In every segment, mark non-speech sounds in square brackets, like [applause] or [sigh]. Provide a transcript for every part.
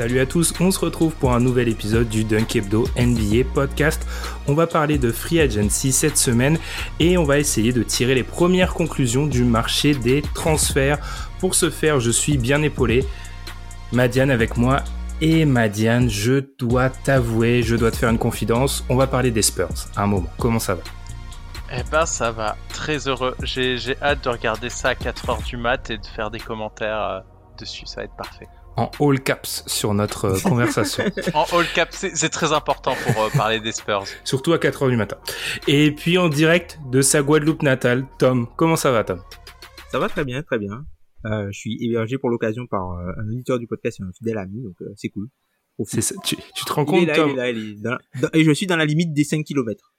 Salut à tous, on se retrouve pour un nouvel épisode du Dunk Hebdo NBA podcast. On va parler de Free Agency cette semaine et on va essayer de tirer les premières conclusions du marché des transferts. Pour ce faire, je suis bien épaulé. Madiane avec moi. Et Madiane, je dois t'avouer, je dois te faire une confidence. On va parler des Spurs. Un moment, comment ça va? Eh ben ça va, très heureux. J'ai hâte de regarder ça à 4h du mat et de faire des commentaires euh, dessus, ça va être parfait en all caps sur notre euh, conversation. [laughs] en all caps, c'est très important pour euh, parler des Spurs. Surtout à 4h du matin. Et puis en direct de sa Guadeloupe natale, Tom. Comment ça va, Tom? Ça va très bien, très bien. Euh, je suis hébergé pour l'occasion par un auditeur du podcast et un fidèle ami, donc c'est cool. Tu, tu, te rends compte, Tom? Et je suis dans la limite des 5 km.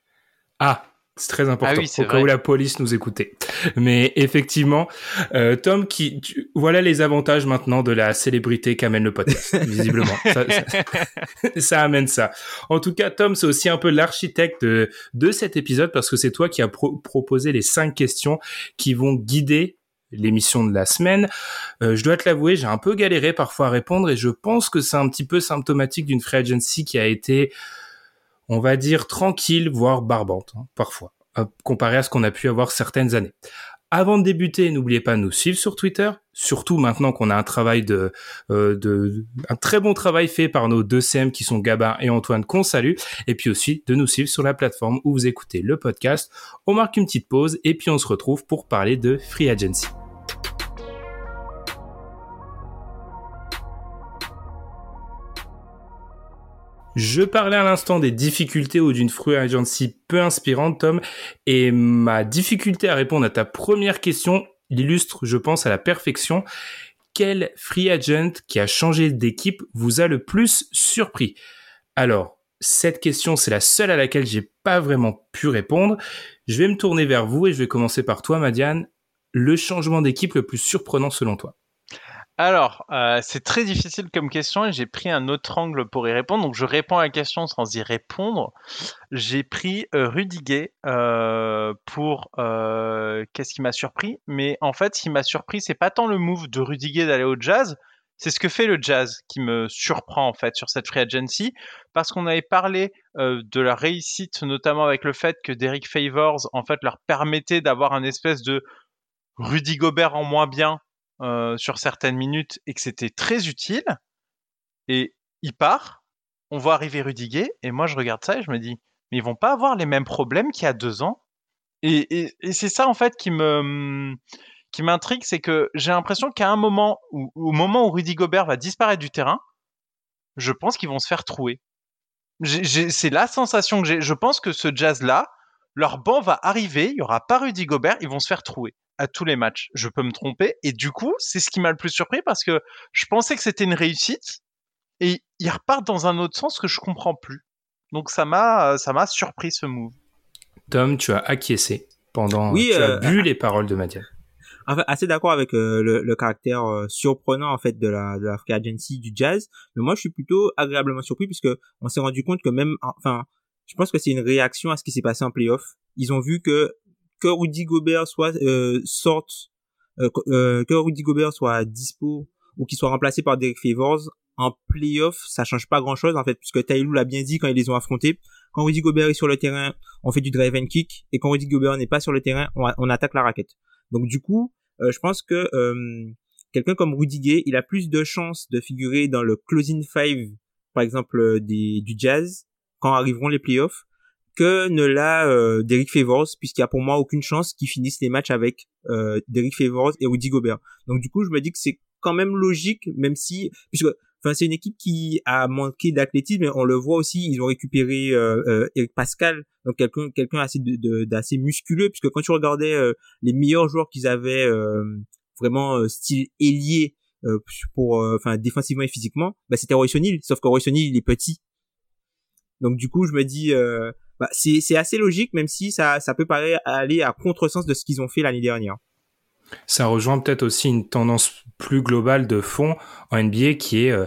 Ah, c'est très important ah au cas où la police nous écoutait. Mais effectivement, euh, Tom, qui voilà les avantages maintenant de la célébrité qu'amène le podcast. [laughs] visiblement, [laughs] ça, amène ça. En tout cas, Tom, c'est aussi un peu l'architecte de, cet épisode parce que c'est toi qui as proposé les cinq questions qui vont guider l'émission de la semaine. Euh, je dois te l'avouer, j'ai un peu galéré parfois à répondre et je pense que c'est un petit peu symptomatique d'une free agency qui a été on va dire tranquille, voire barbante, hein, parfois, euh, comparé à ce qu'on a pu avoir certaines années. Avant de débuter, n'oubliez pas de nous suivre sur Twitter, surtout maintenant qu'on a un travail de, euh, un très bon travail fait par nos deux CM qui sont Gabin et Antoine qu'on salue, et puis aussi de nous suivre sur la plateforme où vous écoutez le podcast. On marque une petite pause et puis on se retrouve pour parler de Free Agency. Je parlais à l'instant des difficultés ou d'une free agency peu inspirante, Tom, et ma difficulté à répondre à ta première question l'illustre, je pense, à la perfection. Quel free agent qui a changé d'équipe vous a le plus surpris? Alors, cette question, c'est la seule à laquelle j'ai pas vraiment pu répondre. Je vais me tourner vers vous et je vais commencer par toi, Madiane. Le changement d'équipe le plus surprenant selon toi? Alors, euh, c'est très difficile comme question et j'ai pris un autre angle pour y répondre. Donc, je réponds à la question sans y répondre. J'ai pris euh, Rudiger euh, pour qu'est-ce qui m'a surpris? Mais en fait, ce qui m'a surpris, c'est pas tant le move de Rudiger d'aller au Jazz, c'est ce que fait le Jazz qui me surprend en fait sur cette free agency parce qu'on avait parlé de la réussite notamment avec le fait que Derek Favors en fait leur permettait d'avoir un espèce de Rudy Gobert en moins bien euh, sur certaines minutes et que c'était très utile. Et il part, on voit arriver Rudiger, et moi je regarde ça et je me dis, mais ils vont pas avoir les mêmes problèmes qu'il y a deux ans. Et, c'est ça en fait qui me qui m'intrigue, c'est que j'ai l'impression qu'à un moment, où, au moment où Rudy Gobert va disparaître du terrain, je pense qu'ils vont se faire trouer. C'est la sensation que j'ai. Je pense que ce jazz-là, leur banc va arriver, il y aura pas Rudy Gobert, ils vont se faire trouer à tous les matchs. Je peux me tromper. Et du coup, c'est ce qui m'a le plus surpris parce que je pensais que c'était une réussite et ils repartent dans un autre sens que je comprends plus. Donc ça m'a, ça m'a surpris ce move. Tom, tu as acquiescé pendant. Oui, tu as bu euh, les paroles de Madiane. Enfin, assez d'accord avec euh, le, caractère euh, surprenant en fait de la de la free agency du jazz, mais moi je suis plutôt agréablement surpris puisque on s'est rendu compte que même, enfin, je pense que c'est une réaction à ce qui s'est passé en playoff. Ils ont vu que que Rudy Gobert soit euh, sorte, euh, euh, que Rudy Gobert soit dispo ou qu'il soit remplacé par Derek Favors en playoff, ça change pas grand chose en fait, puisque Taylor l'a bien dit quand ils les ont affrontés. Quand Rudy Gobert est sur le terrain, on fait du drive and kick, et quand Rudy Gobert n'est pas sur le terrain, on, attaque la raquette. Donc du coup, je pense que quelqu'un comme Rudy Gay, il a plus de chances de figurer dans le closing five, par exemple du Jazz, quand arriveront les playoffs, que ne l'a euh, Favors, puisqu'il y a pour moi aucune chance qu'ils finissent les matchs avec euh, Favors et Rudy Gobert. Donc du coup, je me dis que c'est quand même logique, même si, puisque enfin c'est une équipe qui a manqué d'athlétisme, mais on le voit aussi, ils ont récupéré euh, euh Eric Pascal, donc quelqu'un quelqu'un assez d'assez musculeux, puisque quand tu regardais euh, les meilleurs joueurs qu'ils avaient vraiment style ailier pour enfin défensivement et physiquement, bah c'était Royce O'Neal, sauf que Royce O'Neal il est petit. Donc du coup, je me dis bah, c'est assez logique, même si ça, peut paraître aller à contresens de ce qu'ils ont fait l'année dernière. Ça rejoint peut-être aussi une tendance plus globale de fond en NBA qui est, euh,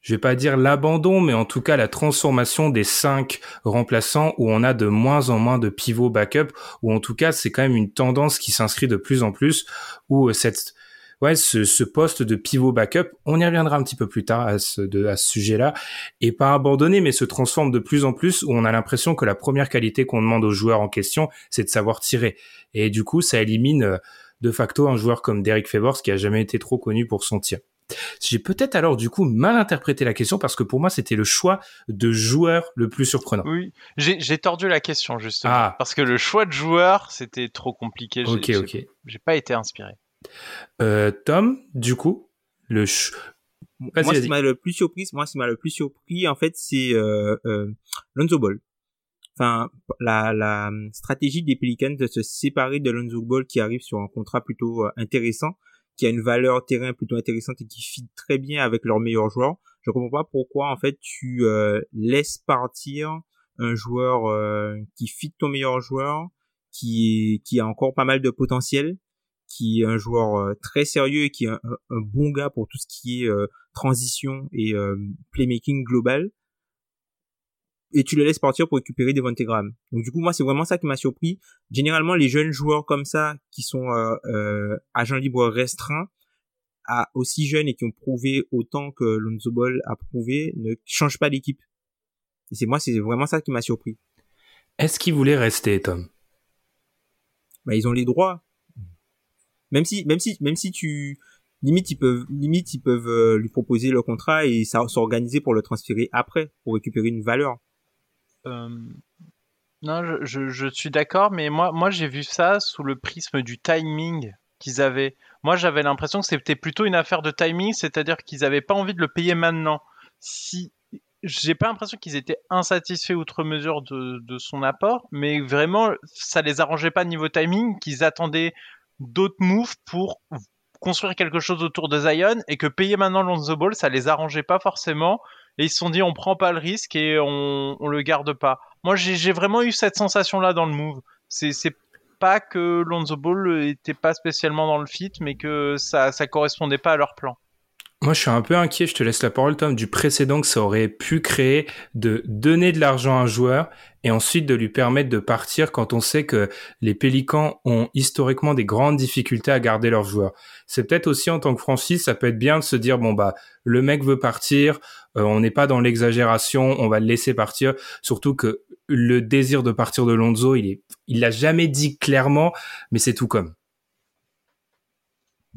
je vais pas dire l'abandon, mais en tout cas la transformation des cinq remplaçants où on a de moins en moins de pivots backup, ou en tout cas c'est quand même une tendance qui s'inscrit de plus en plus où cette ouais, ce, ce, poste de pivot backup, on y reviendra un petit peu plus tard à ce, de, à ce sujet-là, et pas abandonné, mais se transforme de plus en plus où on a l'impression que la première qualité qu'on demande aux joueurs en question, c'est de savoir tirer. Et du coup, ça élimine euh, de facto un joueur comme Derek Favors qui a jamais été trop connu pour son tir. J'ai peut-être alors du coup mal interprété la question parce que pour moi c'était le choix de joueur le plus surprenant. Oui, j'ai tordu la question justement ah. parce que le choix de joueur c'était trop compliqué. Ok, ok. J'ai pas été inspiré. Euh, Tom, du coup, le moi, ce qui m'a le plus surpris, moi, ce qui m'a le plus surpris, en fait, c'est euh, euh, Lonzo Ball. Enfin, la, la stratégie des Pelicans de se séparer de Lonzo Ball qui arrive sur un contrat plutôt euh, intéressant, qui a une valeur terrain plutôt intéressante et qui fit très bien avec leurs meilleurs joueurs. Je comprends pas pourquoi, en fait, tu euh, laisses partir un joueur qui fit ton meilleur joueur, qui, qui a encore pas mal de potentiel, qui est un joueur euh, très sérieux et qui est un, bon gars pour tout ce qui est euh, transition et euh, playmaking global. Et tu le laisses partir pour récupérer des Graham. Donc du coup, moi, c'est vraiment ça qui m'a surpris. Généralement, les jeunes joueurs comme ça, qui sont agents libres restreints, à aussi jeunes et qui ont prouvé autant que Lonzo Ball a prouvé, ne changent pas d'équipe. Et c'est moi, c'est vraiment ça qui m'a surpris. Est-ce qu'il voulait rester, Tom? Bah, ils ont les droits. Même si, même si, même si tu, limite ils peuvent, limite ils peuvent euh, lui proposer le contrat et s'organiser pour le transférer après, pour récupérer une valeur. Euh, non, je, je, suis d'accord, mais moi, moi j'ai vu ça sous le prisme du timing qu'ils avaient. Moi, j'avais l'impression que c'était plutôt une affaire de timing, c'est-à-dire qu'ils n'avaient pas envie de le payer maintenant. Si j'ai pas l'impression qu'ils étaient insatisfaits outre mesure de, de, son apport, mais vraiment, ça les arrangeait pas niveau timing, qu'ils attendaient d'autres moves pour construire quelque chose autour de Zion et que payer maintenant Lonzo Ball, ça les arrangeait pas forcément. Et ils se sont dit, on prend pas le risque et on, on le garde pas. Moi, j'ai vraiment eu cette sensation-là dans le move. C'est pas que Lonzo Ball était pas spécialement dans le fit, mais que ça, ça correspondait pas à leur plan. Moi, je suis un peu inquiet, je te laisse la parole, Tom, du précédent que ça aurait pu créer de donner de l'argent à un joueur et ensuite de lui permettre de partir quand on sait que les Pélicans ont historiquement des grandes difficultés à garder leurs joueurs. C'est peut-être aussi en tant que franchise, ça peut être bien de se dire, bon, bah, le mec veut partir, euh, on n'est pas dans l'exagération, on va le laisser partir, surtout que le désir de partir de Lonzo, il est, il l'a jamais dit clairement, mais c'est tout comme.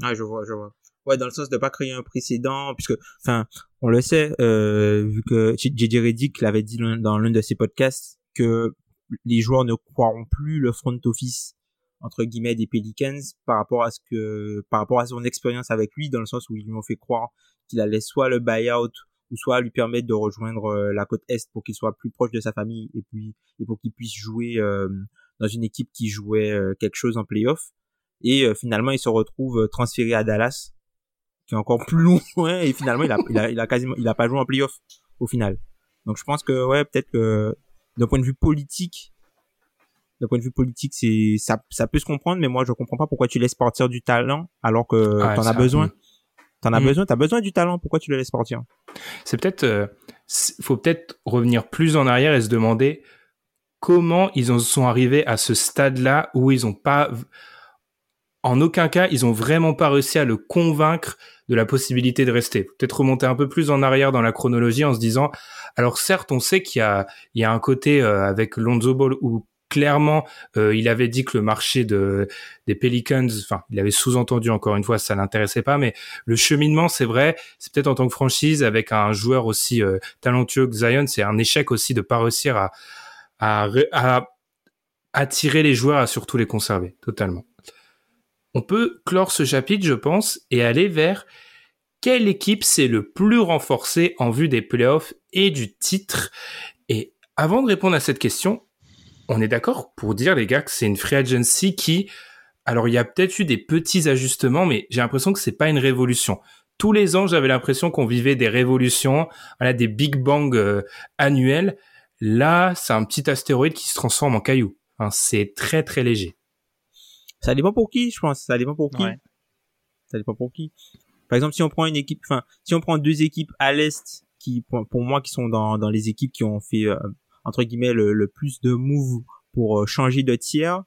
Ah, je vois, je vois. Ouais, dans le sens de pas créer un précédent, puisque, enfin, on le sait, euh, vu que JJ Reddick l'avait dit dans l'un de ses podcasts, que les joueurs ne croiront plus le front office entre guillemets des Pelicans par rapport à ce que, par rapport à son expérience avec lui, dans le sens où ils lui ont fait croire qu'il allait soit le buy-out ou soit lui permettre de rejoindre euh, la côte est pour qu'il soit plus proche de sa famille et puis et pour qu'il puisse jouer euh, dans une équipe qui jouait quelque chose en playoff. Et finalement, il se retrouve transféré à Dallas qui est encore plus loin [laughs] et finalement il a, il a, il a quasiment, il a pas joué en playoff au final. Donc je pense que ouais, peut-être que d'un point de vue politique, d'un point de vue politique, c'est ça, ça peut se comprendre, mais moi je comprends pas pourquoi tu laisses partir du talent alors que tu t'en as besoin. tu T'en as mm. besoin, t'as besoin du talent. Pourquoi tu le laisses partir? C'est peut-être, euh, faut peut-être revenir plus en arrière et se demander comment ils en sont arrivés à ce stade-là où ils ont pas, en aucun cas, ils ont vraiment pas réussi à le convaincre de la possibilité de rester. Peut-être remonter un peu plus en arrière dans la chronologie en se disant, alors certes, on sait qu'il y a, il y a un côté euh, avec Lonzo Ball où clairement, euh, il avait dit que le marché de des Pelicans, enfin, il avait sous-entendu encore une fois, ça l'intéressait pas, mais le cheminement, c'est vrai, c'est peut-être en tant que franchise avec un joueur aussi euh, talentueux que Zion, c'est un échec aussi de pas réussir à à, à attirer les joueurs, à surtout les conserver, totalement. On peut clore ce chapitre, je pense, et aller vers quelle équipe s'est le plus renforcée en vue des playoffs et du titre. Et avant de répondre à cette question, on est d'accord pour dire, les gars, que c'est une free agency qui, alors il y a peut-être eu des petits ajustements, mais j'ai l'impression que c'est pas une révolution. Tous les ans, j'avais l'impression qu'on vivait des révolutions, voilà, des big bangs euh, annuels. Là, c'est un petit astéroïde qui se transforme en caillou. c'est très très léger. Ça dépend pour qui, je pense. Ça dépend pour qui. Ça dépend pour qui. Par exemple, si on prend une équipe, enfin, si on prend deux équipes à l'est qui, pour, moi, qui sont dans, dans les équipes qui ont fait euh, entre guillemets le, plus de moves pour euh, changer de tiers,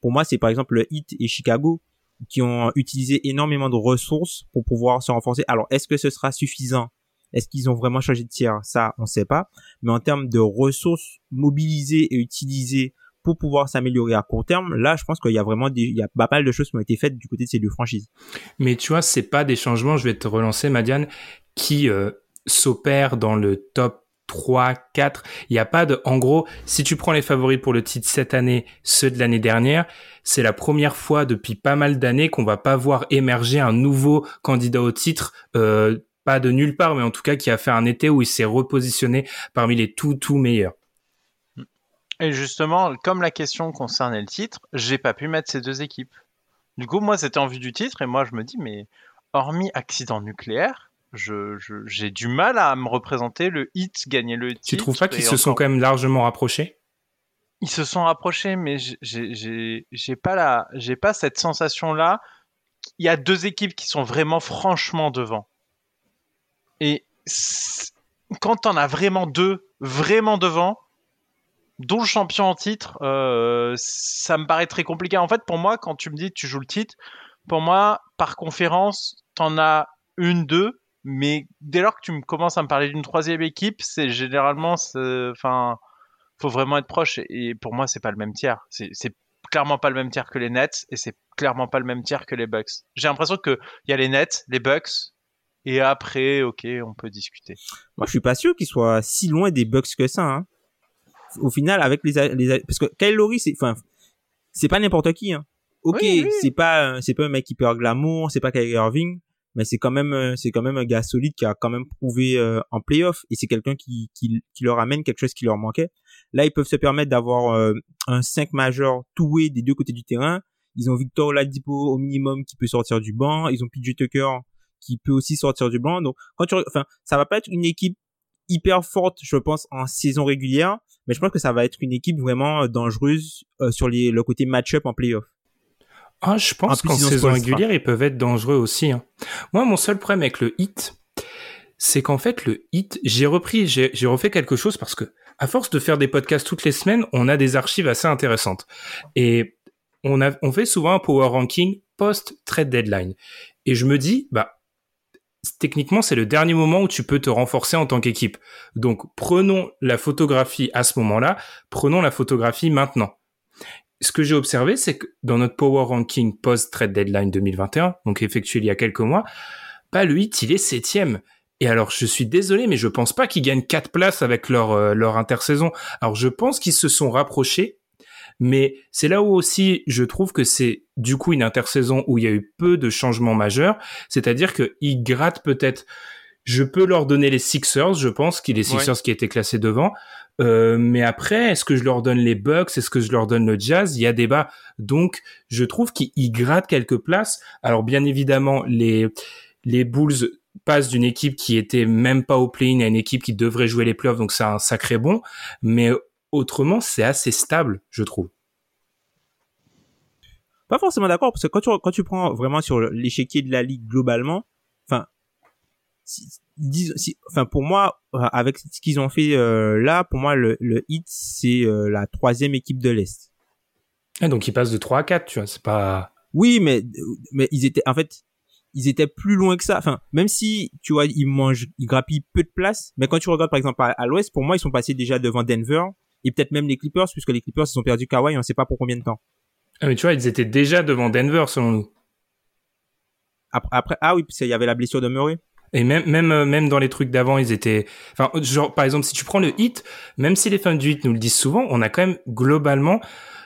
pour moi, c'est par exemple le Heat et Chicago qui ont utilisé énormément de ressources pour pouvoir se renforcer. Alors, est-ce que ce sera suffisant? Est-ce qu'ils ont vraiment changé de tiers? Ça, on ne sait pas. Mais en termes de ressources mobilisées et utilisées pour pouvoir s'améliorer à court terme, là, je pense qu'il y a vraiment des, il y a pas mal de choses qui ont été faites du côté de ces deux franchises. Mais tu vois, c'est pas des changements, je vais te relancer, Madiane, qui euh, s'opèrent dans le top 3, 4. Il n'y a pas de, en gros, si tu prends les favoris pour le titre cette année, ceux de l'année dernière, c'est la première fois depuis pas mal d'années qu'on va pas voir émerger un nouveau candidat au titre, euh, pas de nulle part, mais en tout cas qui a fait un été où il s'est repositionné parmi les tout, tout meilleurs. Et justement, comme la question concernait le titre, j'ai pas pu mettre ces deux équipes. Du coup, moi, c'était en vue du titre, et moi, je me dis, mais hormis accident nucléaire, j'ai je, du mal à me représenter le hit gagner le titre. Tu trouves pas qu'ils se sont quand même largement rapprochés? Ils se sont rapprochés, mais j'ai pas la, j'ai pas cette sensation là. Il y a deux équipes qui sont vraiment franchement devant. Et quand t'en as vraiment deux, vraiment devant, dont le champion en titre, euh, ça me paraît très compliqué. En fait, pour moi, quand tu me dis tu joues le titre, pour moi, par conférence, t'en as une, deux, mais dès lors que tu me commences à me parler d'une troisième équipe, c'est généralement, enfin, faut vraiment être proche. Et pour moi, c'est pas le même tiers. C'est clairement pas le même tiers que les Nets, et c'est clairement pas le même tiers que les Bucks. J'ai l'impression que il y a les Nets, les Bucks, et après, ok, on peut discuter. Moi, je suis pas sûr qu'ils soient si loin des Bucks que ça. Hein au final avec les, les parce que Kyle Lowry c'est enfin c'est pas n'importe qui hein. OK, c'est pas c'est pas un mec hyper glamour, c'est pas Kyrie Irving, mais c'est quand même euh, c'est quand même un gars solide qui a quand même prouvé euh, en playoff et c'est quelqu'un qui, qui qui leur amène quelque chose qui leur manquait. Là, ils peuvent se permettre d'avoir euh, un 5 majeur toué des deux côtés du terrain. Ils ont Victor Oladipo au minimum qui peut sortir du banc, ils ont PJ Tucker qui peut aussi sortir du banc. Donc quand tu enfin ça va pas être une équipe hyper forte, je pense, en saison régulière, mais je pense que ça va être une équipe vraiment euh, dangereuse euh, sur les, le côté match-up en playoff. Ah, je pense qu'en saison régulière, ils peuvent être dangereux aussi. Hein. Moi, mon seul problème avec le hit, c'est qu'en fait, le hit, j'ai repris, j'ai refait quelque chose parce que, à force de faire des podcasts toutes les semaines, on a des archives assez intéressantes. Et on, a, on fait souvent un power ranking post-trade deadline. Et je me dis, bah, techniquement, c'est le dernier moment où tu peux te renforcer en tant qu'équipe. Donc, prenons la photographie à ce moment-là, prenons la photographie maintenant. Ce que j'ai observé, c'est que dans notre Power Ranking post-trade deadline 2021, donc effectué il y a quelques mois, bah, le 8, il est septième. Et alors, je suis désolé, mais je pense pas qu'ils gagnent quatre places avec leur, euh, leur intersaison. Alors, je pense qu'ils se sont rapprochés, mais c'est là où aussi je trouve que c'est du coup une intersaison où il y a eu peu de changements majeurs, c'est-à-dire qu'ils grattent peut-être. Je peux leur donner les Sixers, je pense qu'il est Sixers qui étaient classés devant. Euh, mais après, est-ce que je leur donne les Bucks? Est-ce que je leur donne le Jazz? Il y a débat. Donc, je trouve qu'ils grattent quelques places. Alors, bien évidemment, les les Bulls passent d'une équipe qui était même pas au play-in à une équipe qui devrait jouer les playoffs, donc c'est un sacré bon. Mais autrement, c'est assez stable, je trouve. Pas forcément d'accord, parce que quand tu, quand tu prends vraiment sur l'échiquier de la ligue globalement, enfin, enfin pour moi, avec ce qu'ils ont fait euh, là, pour moi, le, le Heat, c'est euh, la troisième équipe de l'Est. Ah, donc ils passent de 3 à 4, tu vois, c'est pas... Oui, mais, mais ils étaient, en fait, ils étaient plus loin que ça. Enfin, même si, tu vois, ils mangent, ils grappillent peu de place, mais quand tu regardes par exemple à l'Ouest, pour moi, ils sont passés déjà devant Denver, et peut-être même les Clippers, puisque les Clippers, ils ont perdu Kawhi, on ne sait pas pour combien de temps. Ah, mais tu vois, ils étaient déjà devant Denver, selon nous. Après, après ah oui, il y avait la blessure de Murray. Et même, même, euh, même dans les trucs d'avant, ils étaient, enfin, genre, par exemple, si tu prends le hit, même si les fans du hit nous le disent souvent, on a quand même, globalement,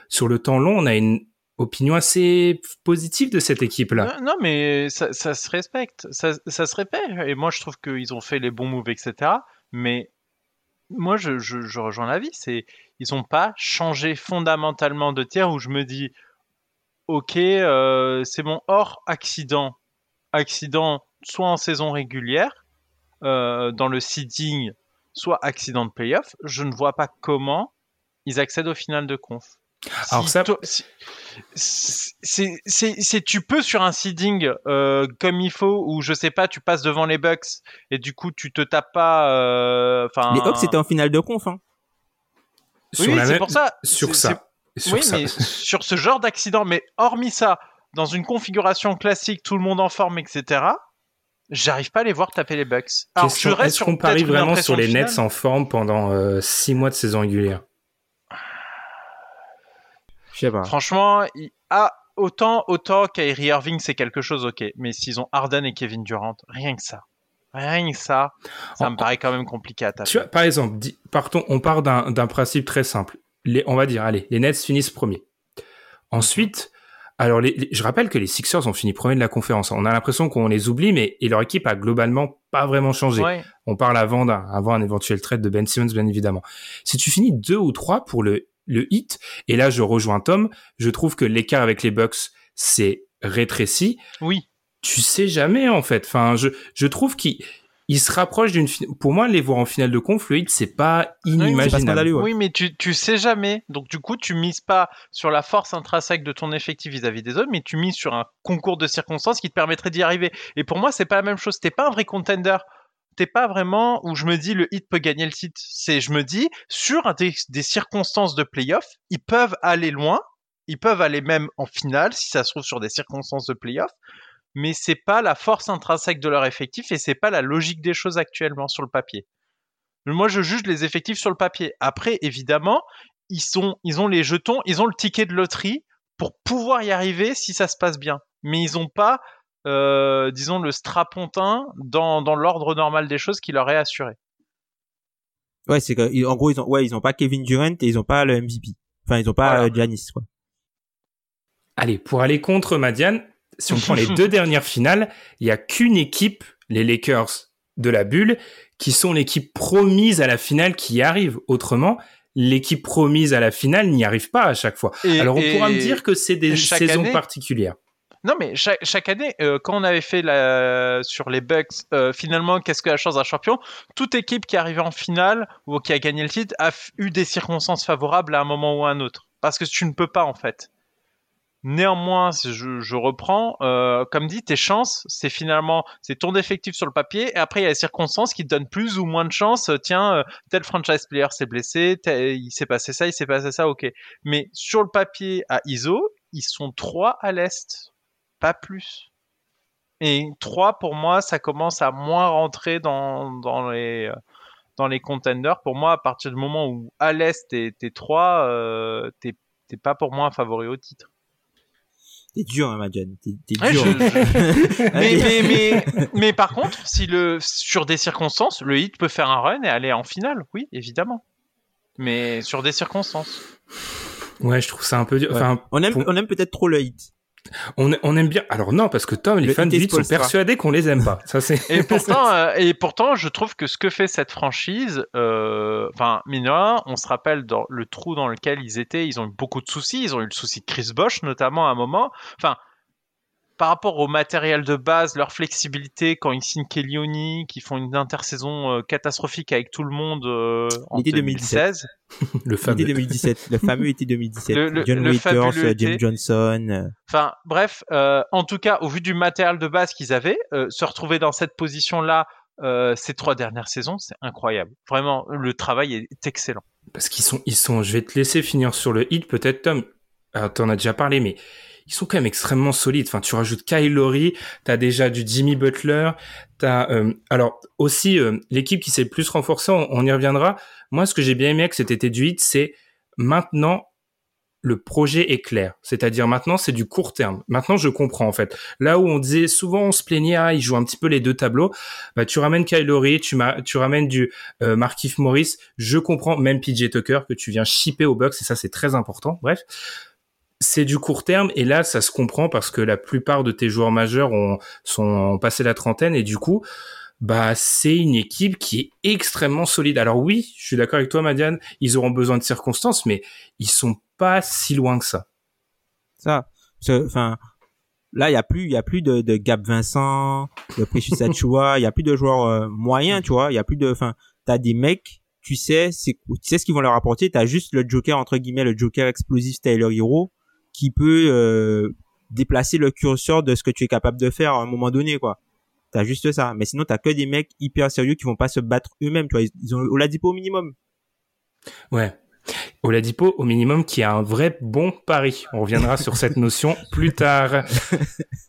sur le temps long, on a une opinion assez positive de cette équipe-là. Non, mais ça, ça, se respecte, ça, ça, se répète. Et moi, je trouve qu'ils ont fait les bons moves, etc. Mais moi, je, je, je rejoins l'avis, c'est, ils ont pas changé fondamentalement de tiers où je me dis, ok, euh, c'est bon, hors accident, accident soit en saison régulière, euh, dans le seeding, soit accident de playoff, je ne vois pas comment ils accèdent au final de conf. Alors ça, c'est tu peux sur un seeding euh, comme il faut ou je sais pas, tu passes devant les Bucks et du coup tu te tapes pas. Euh, enfin. les Hawks c'était en finale de conf. Hein. Oui, c'est pour ça. Sur ça. oui, mais sur ce genre d'accident, mais hormis ça, dans une configuration classique, tout le monde en forme, etc. J'arrive pas à les voir taper les Bucks. Est-ce qu'on parie vraiment sur les Nets en forme pendant 6 euh, mois de saison régulière? Je sais pas. Franchement, ah, autant, autant Kyrie Irving, c'est quelque chose, ok. Mais s'ils ont Harden et Kevin Durant, rien que ça. Rien que ça, ça me paraît quand même compliqué à taper. Tu vois, par exemple, partons, on part d'un principe très simple. Les, on va dire, allez, les Nets finissent premiers. Ensuite, alors, je rappelle que les Sixers ont fini premier de la conférence. On a l'impression qu'on les oublie, mais et leur équipe a globalement pas vraiment changé. On parle avant d'un, avant un éventuel trade de Ben Simmons, bien évidemment. Si tu finis deux ou trois pour le le hit, et là je rejoins Tom, je trouve que l'écart avec les Bucks c'est rétréci. Oui. Tu sais jamais en fait. Enfin, je je trouve qu'ils il se rapproche d'une pour moi les voir en finale de conf le hit c'est pas inimaginable. oui, mais tu tu sais jamais. Donc du coup tu mises pas sur la force intrinsèque de ton effectif vis-à-vis des autres mais tu mises sur un concours de circonstances qui te permettrait d'y arriver. Et pour moi c'est pas la même chose. T'es pas un vrai contender t'es pas vraiment où je me dis le hit peut gagner le titre c'est je me dis sur des, des circonstances de playoff ils peuvent aller loin ils peuvent aller même en finale si ça se trouve sur des circonstances de playoff mais c'est pas la force intrinsèque de leur effectif et c'est pas la logique des choses actuellement sur le papier. Moi, je juge les effectifs sur le papier. Après, évidemment, ils sont, ils ont les jetons, ils ont le ticket de loterie pour pouvoir y arriver si ça se passe bien. Mais ils n'ont pas, euh, disons, le strapontin dans, dans l'ordre normal des choses qui leur est assuré. Ouais, c'est que, en gros, ils ont, ouais, ils ont pas Kevin Durant et ils ont pas le MVP. Enfin, ils ont pas euh, Giannis, quoi. Allez, pour aller contre Madiane, si on prend les [laughs] deux dernières finales, il y a qu'une équipe, les Lakers de la bulle, qui sont l'équipe promise à la finale qui arrive. Autrement, l'équipe promise à la finale n'y arrive pas à chaque fois. Alors on pourra me dire que c'est des saisons particulières. Non, mais chaque, année, euh, quand on avait fait sur les Bucks, euh, finalement, qu'est-ce que la chance d'un champion? Toute équipe qui arrive en finale ou qui a gagné le titre a eu des circonstances favorables à un moment ou à un autre. Parce que tu ne peux pas, en fait. Néanmoins, je, reprends, euh, comme dit, tes chances, c'est finalement c'est ton effectif sur le papier, et après il y a les circonstances qui te donnent plus ou moins de chances. Tiens, euh, tel franchise player s'est blessé, il s'est passé ça, il s'est passé ça, ok. Mais sur le papier à ISO, ils sont trois à l'est, pas plus. Et trois pour moi, ça commence à moins rentrer dans, dans les dans les contenders. Pour moi, à partir du moment où à l'est t'es trois, euh, t'es pas pour moi un favori au titre. T'es dur, hein, Madjan. T'es, dur. [laughs] mais, mais, mais, mais, par contre, si le, sur des circonstances, le hit peut faire un run et aller en finale, oui, évidemment. Mais sur des circonstances. Ouais, je trouve ça un peu dur. Enfin, on aime, on aime peut-être trop le hit. On, on, aime bien. Alors non, parce que Tom, les fans hit sont persuadés qu'on les aime pas. Ça c'est. Et [laughs] pourtant, euh, et pourtant, je trouve que ce que fait cette franchise, euh, enfin, euh, on se rappelle dans le trou dans lequel ils étaient, ils ont eu beaucoup de soucis. Ils ont eu le souci de Chris Bosch notamment à un moment. Enfin, par rapport au matériel de base, leur flexibilité quand ils signent Kellyoni, qui font une intersaison euh, catastrophique avec tout le monde euh, en 2016. [laughs] le fameux 2017, le fameux été 2017. John Waiters, euh, James Johnson. Enfin, bref, en tout cas, au vu du matériel de base qu'ils avaient, se retrouver dans cette position-là ces trois dernières saisons, c'est incroyable. Vraiment, le travail est excellent. Parce qu'ils sont, ils sont. Je vais te laisser finir sur le hit, peut-être Tom. tu en as déjà parlé, mais ils sont quand même extrêmement solides. Enfin, tu rajoutes Kyle Lowry, t'as déjà du Jimmy Butler, t'as euh, alors aussi euh, l'équipe qui s'est plus renforcée, on, y reviendra. Moi, ce que j'ai bien aimé avec cet été du hit, c'est maintenant le projet est clair. C'est-à-dire maintenant, c'est du court terme. Maintenant, je comprends en fait. Là où on disait souvent, on se plaignait, ah, il joue un petit peu les deux tableaux. Bah, tu ramènes Kylori, tu, tu ramènes du euh, Markif Morris. Je comprends même PJ Tucker que tu viens shipper au Bucks et ça, c'est très important. Bref, c'est du court terme et là, ça se comprend parce que la plupart de tes joueurs majeurs ont sont passé la trentaine et du coup, bah c'est une équipe qui est extrêmement solide. Alors oui, je suis d'accord avec toi, Madiane, ils auront besoin de circonstances, mais ils sont pas si loin que ça. Ça, enfin, là il y a plus, il y a plus de, de Gab Vincent, de Precious [laughs] Achua, il y a plus de joueurs euh, moyens, tu vois, il y a plus de, enfin, t'as des mecs, tu sais, c'est, tu sais ce qu'ils vont leur apporter, t'as juste le Joker entre guillemets, le Joker explosif Tyler Hero, qui peut euh, déplacer le curseur de ce que tu es capable de faire à un moment donné, quoi. T'as juste ça. Mais sinon, t'as que des mecs hyper sérieux qui vont pas se battre eux-mêmes. Tu vois, ils, ont Oladipo au minimum. Ouais. Oladipo au minimum qui a un vrai bon pari. On reviendra sur cette [laughs] notion plus tard.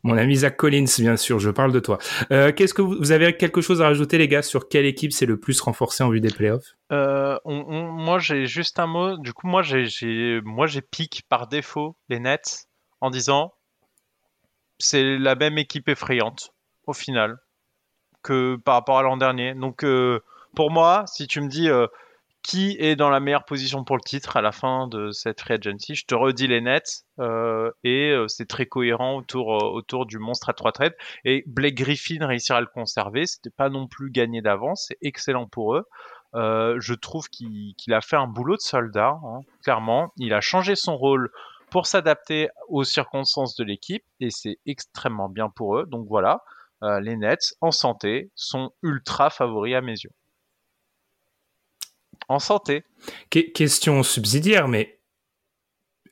Mon ami Zach Collins, bien sûr, je parle de toi. Euh, Qu'est-ce que vous, avez quelque chose à rajouter, les gars, sur quelle équipe c'est le plus renforcé en vue des playoffs? Euh, Moi, j'ai juste un mot. Du coup, moi, j'ai, moi, j'ai pique par défaut les Nets en disant c'est la même équipe effrayante au final que par rapport à l'an dernier. Donc euh, pour moi, si tu me dis euh, qui est dans la meilleure position pour le titre à la fin de cette free agency, je te redis les Nets euh, et c'est très cohérent autour autour du monstre à trois trades et Blake Griffin réussira à le conserver, c'était pas non plus gagné d'avance, c'est excellent pour eux. je trouve qu'il a fait un boulot de soldat, hein, clairement. Il a changé son rôle pour s'adapter aux circonstances de l'équipe et c'est extrêmement bien pour eux. Donc voilà, euh, les Nets en santé sont ultra favoris à mes yeux. En santé. question subsidiaire, mais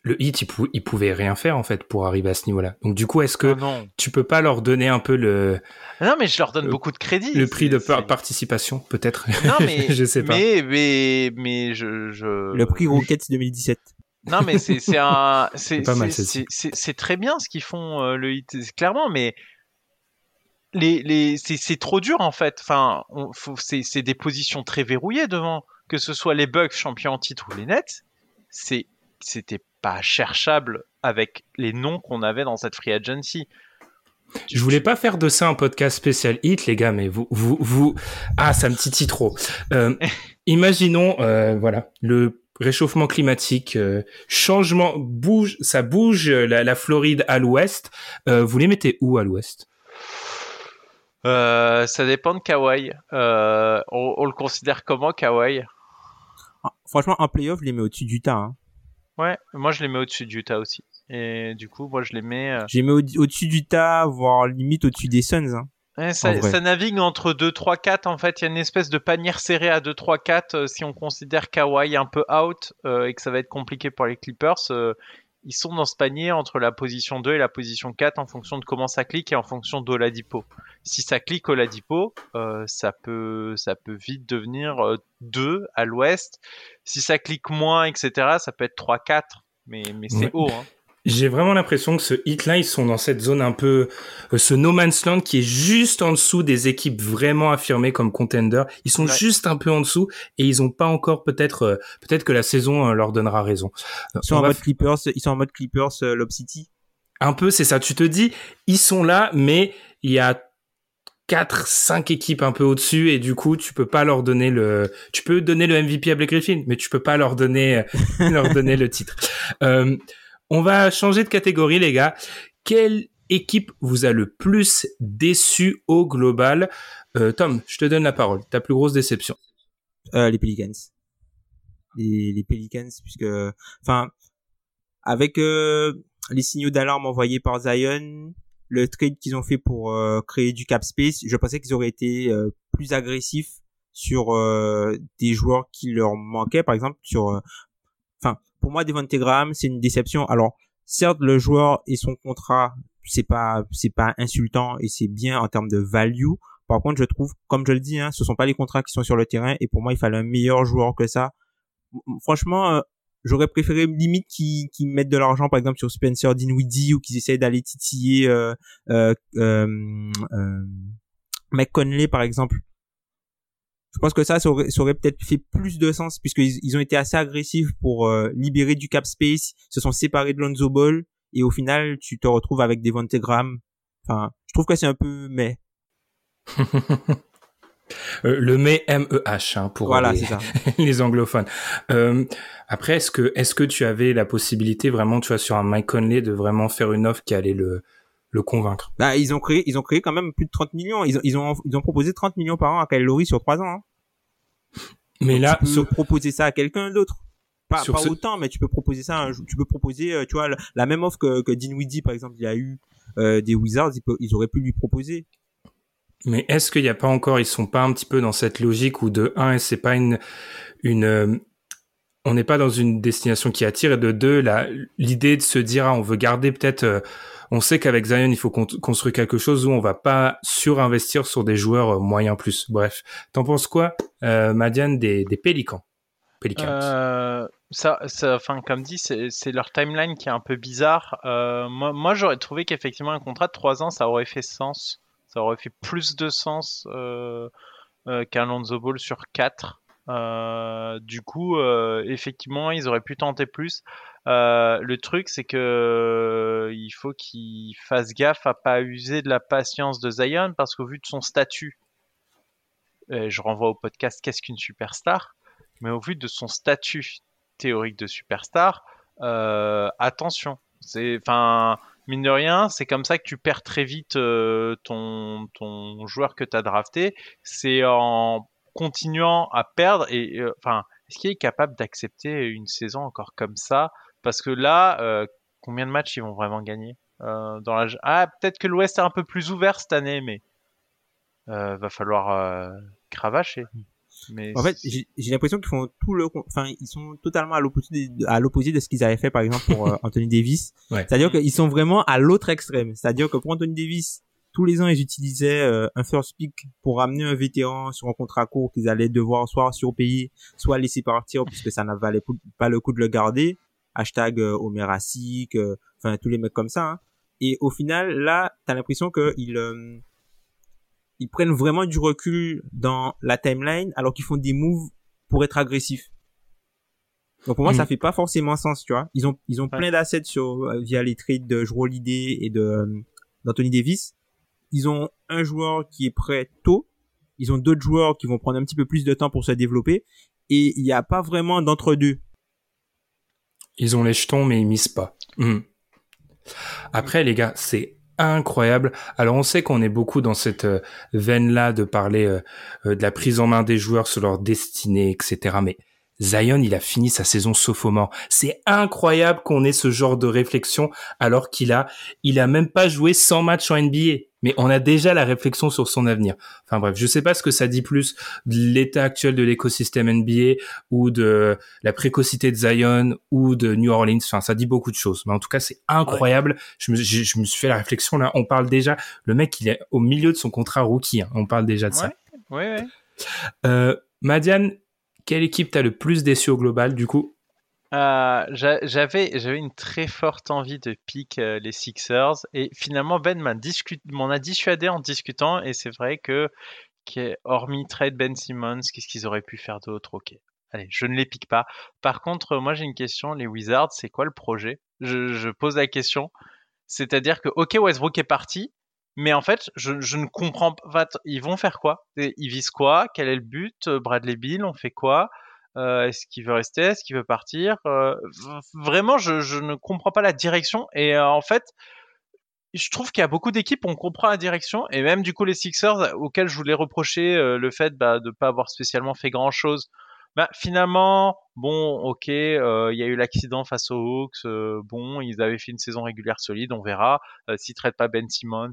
le Heat, il, pouvait rien faire en fait pour arriver à ce niveau-là. Donc du coup, est-ce que ah tu peux pas leur donner un peu le Non, mais je leur donne beaucoup de crédit. Le prix de participation, peut-être? Non, mais [laughs] je sais pas. Mais mais mais je, je... le prix Rockets 2017. Non, mais c'est un [laughs] c'est c'est très bien ce qu'ils font euh, le Heat clairement, mais les, les, c'est trop dur en fait. Enfin, c'est des positions très verrouillées devant, que ce soit les Bucks champions en titre ou les Nets. C'est c'était pas cherchable avec les noms qu'on avait dans cette free agency. Je voulais pas faire de ça un podcast spécial hit, les gars, mais vous, vous, vous, ah, ça me titille trop. Euh, [laughs] imaginons, euh, voilà, le réchauffement climatique, euh, changement, bouge, ça bouge la, la Floride à l'ouest. vous les mettez où à l'ouest? Ça dépend de Kawhi. Euh, on, le considère comment Kawhi? ah, Franchement, en playoff, je les mets au-dessus du tas. Hein. Ouais, moi je les mets au-dessus du tas aussi. Et du coup, moi je les mets. Euh... Je les mets au-dessus du tas, voire limite au-dessus des Suns. Hein. ça, ça, navigue entre 2, 3, 4. En fait, il y a une espèce de panière serrée à 2, 3, 4. si on considère Kawhi un peu out euh, et que ça va être compliqué pour les Clippers, euh, ils sont dans ce panier entre la position 2 et la position 4 en fonction de comment ça clique et en fonction d'Oladipo. Si ça clique Oladipo, euh, ça peut ça peut vite devenir 2 euh, à l'ouest. Si ça clique moins, etc., ça peut être 3-4, mais, mais c'est haut. Hein. J'ai vraiment l'impression que ce hit-là, ils sont dans cette zone un peu, euh, ce no man's land qui est juste en dessous des équipes vraiment affirmées comme contender. Ils sont juste un peu en dessous et ils ont pas encore peut-être, euh, peut-être que la saison euh, leur donnera raison. Ils sont en mode Clippers, ils sont en mode Clippers, Lob City. Un peu, c'est ça. Tu te dis, ils sont là, mais il y a quatre, cinq équipes un peu au-dessus et du coup, tu peux pas leur donner le, tu peux donner le MVP à Blake Griffin, mais tu peux pas leur donner, [laughs] leur donner le titre. Euh, on va changer de catégorie, les gars. Quelle équipe vous a le plus déçu au global? Euh, Tom, je te donne la parole. Ta plus grosse déception euh, Les Pelicans. Les, les, Pelicans, puisque, enfin, avec euh, les signaux d'alarme envoyés par Zion, le trade qu'ils ont fait pour euh, créer du cap space, je pensais qu'ils auraient été euh, plus agressifs sur des joueurs qui leur manquaient, par exemple sur enfin pour moi Devonte Graham c'est une déception. Alors certes le joueur et son contrat c'est pas c'est pas insultant et c'est bien en termes de value. Par contre, je trouve, comme je le dis, hein, ce sont pas les contrats qui sont sur le terrain et pour moi, il fallait un meilleur joueur que ça. Franchement, euh, j'aurais préféré limite qu'ils qu mettent de l'argent, par exemple, sur Spencer Dinwiddie ou qu'ils essayent d'aller titiller euh, euh, euh, euh, par exemple je pense que ça, ça aurait, peut-être fait plus de sens puisqu'ils ils ont été assez agressifs pour euh, libérer du cap space, se sont séparés de Lonzo Ball et au final, tu te retrouves avec des Graham. Enfin, je trouve que c'est un peu mais. [laughs] Euh, le mais M-E-H hein, pour voilà, les, ça. [laughs] les anglophones. Euh, après, est-ce que est-ce que tu avais la possibilité vraiment, tu vois, sur un Mike Conley de vraiment faire une offre qui allait le le convaincre Bah, ils ont créé, ils ont créé quand même plus de 30 millions. Ils ont, ils ont, ils ont proposé 30 millions par an à Kyle Lowry sur 3 ans. Hein. Mais là, tu peux proposer ça à quelqu'un d'autre. Pas, pas autant, mais tu peux proposer ça. Tu peux proposer, euh, tu vois, la même offre que, que Dinwiddie par exemple, il a eu euh, des Wizards, ils, ils auraient pu lui proposer. Mais est-ce qu'il n'y a pas encore, ils sont pas un petit peu dans cette logique où de un, c'est pas une, une, euh, on n'est pas dans une destination qui attire et de deux, l'idée de se dire, ah, on veut garder peut-être, on sait qu'avec Zion, il faut construire quelque chose où on va pas surinvestir sur des joueurs euh, moyens plus. Bref, t'en penses quoi, euh, Madiane, des, des Pélicans? Euh, ça, enfin, comme dit, c'est leur timeline qui est un peu bizarre. moi, moi j'aurais trouvé qu'effectivement, un contrat de 3 ans, ça aurait fait sens ça aurait fait plus de sens euh, euh, qu'un Lonzo Ball sur 4. Euh, du coup, effectivement, ils auraient pu tenter plus. Le truc, c'est que il faut qu'ils fassent gaffe à pas user de la patience de Zion parce qu'au vu de son statut, je renvoie au podcast Qu'est-ce qu'une superstar? Mais au vu de son statut théorique de superstar, attention. C'est, enfin, mine de rien, c'est comme ça que tu perds très vite euh, ton, joueur que tu as drafté. C'est en continuant à perdre et euh, enfin, est-ce qu'il est capable d'accepter une saison encore comme ça? Parce que là, euh, combien de matchs ils vont vraiment gagner dans la... Ah, peut-être que l'Ouest est un peu plus ouvert cette année, mais va falloir cravacher. En fait, j'ai l'impression qu'ils font tout le, enfin, ils sont totalement à l'opposé à l'opposé de ce qu'ils avaient fait, par exemple, pour euh, [laughs] Anthony Davis. C'est-à-dire qu'ils sont vraiment à l'autre extrême. C'est-à-dire que pour Anthony Davis, tous les ans, ils utilisaient euh, un first pick pour ramener un vétéran sur un contrat court qu'ils allaient devoir soit surpayer, soit laisser partir puisque ça n'a valait pas le coup de le garder. Hashtag euh, euh enfin, tous les mecs comme ça. Hein. Et au final, là, t'as l'impression qu'ils ils prennent vraiment du recul dans la timeline alors qu'ils font des moves pour être agressifs. Donc pour moi, ça mm. fait pas forcément sens, tu vois. Ils ont ils ont plein d'assets sur euh, via les trades de Jrue Holiday et de euh, d'Anthony Davis. Ils ont un joueur qui est prêt tôt. Ils ont d'autres joueurs qui vont prendre un petit peu plus de temps pour se développer et il n'y a pas vraiment d'entre deux. Ils ont les jetons mais ils misent pas. Mm. Après les gars, c'est incroyable. Alors on sait qu'on est beaucoup dans cette euh, veine-là de parler euh, euh, de la prise en main des joueurs sur leur destinée, etc. Mais Zion, il a fini sa saison sophomore. C'est incroyable qu'on ait ce genre de réflexion alors qu'il a, il a même pas joué 100 matchs en NBA. Mais on a déjà la réflexion sur son avenir. Enfin bref, je sais pas ce que ça dit plus de l'état actuel de l'écosystème NBA ou de la précocité de Zion ou de New Orleans. Enfin, ça dit beaucoup de choses. Mais en tout cas, c'est incroyable. Je, me, je, me suis fait la réflexion là. On parle déjà, le mec, il est au milieu de son contrat rookie. Hein. On parle déjà de ça. Ouais, ouais. Euh, Madiane, quelle équipe t'a le plus déçu au global, du coup euh, J'avais j'avais une très forte envie de pick euh, les Sixers et finalement Ben m'en a dissuadé en discutant et c'est vrai que hormis trade Ben Simmons, qu'est-ce qu'ils auraient pu faire d'autre? Ok, allez, je ne les pique pas. Par contre, moi j'ai une question, les Wizards, c'est quoi le projet? Je, pose la question. C'est-à-dire que ok Westbrook est parti, mais en fait, je, je ne comprends pas. Ils vont faire quoi? Ils visent quoi? Quel est le but? Bradley Bill, on fait quoi? Euh, Est-ce qu'il veut rester? Est-ce qu'il veut partir? Euh, Vraiment, je, ne comprends pas la direction. Et euh, en fait, je trouve qu'il y a beaucoup d'équipes, on comprend la direction. Et même du coup, les Sixers, auxquels je voulais reprocher le fait bah, de ne pas avoir spécialement fait grand-chose, bah, finalement, bon, ok, il y a eu l'accident face aux Hawks. Bon, ils avaient fait une saison régulière solide, on verra. S'ils traitent pas Ben Simmons,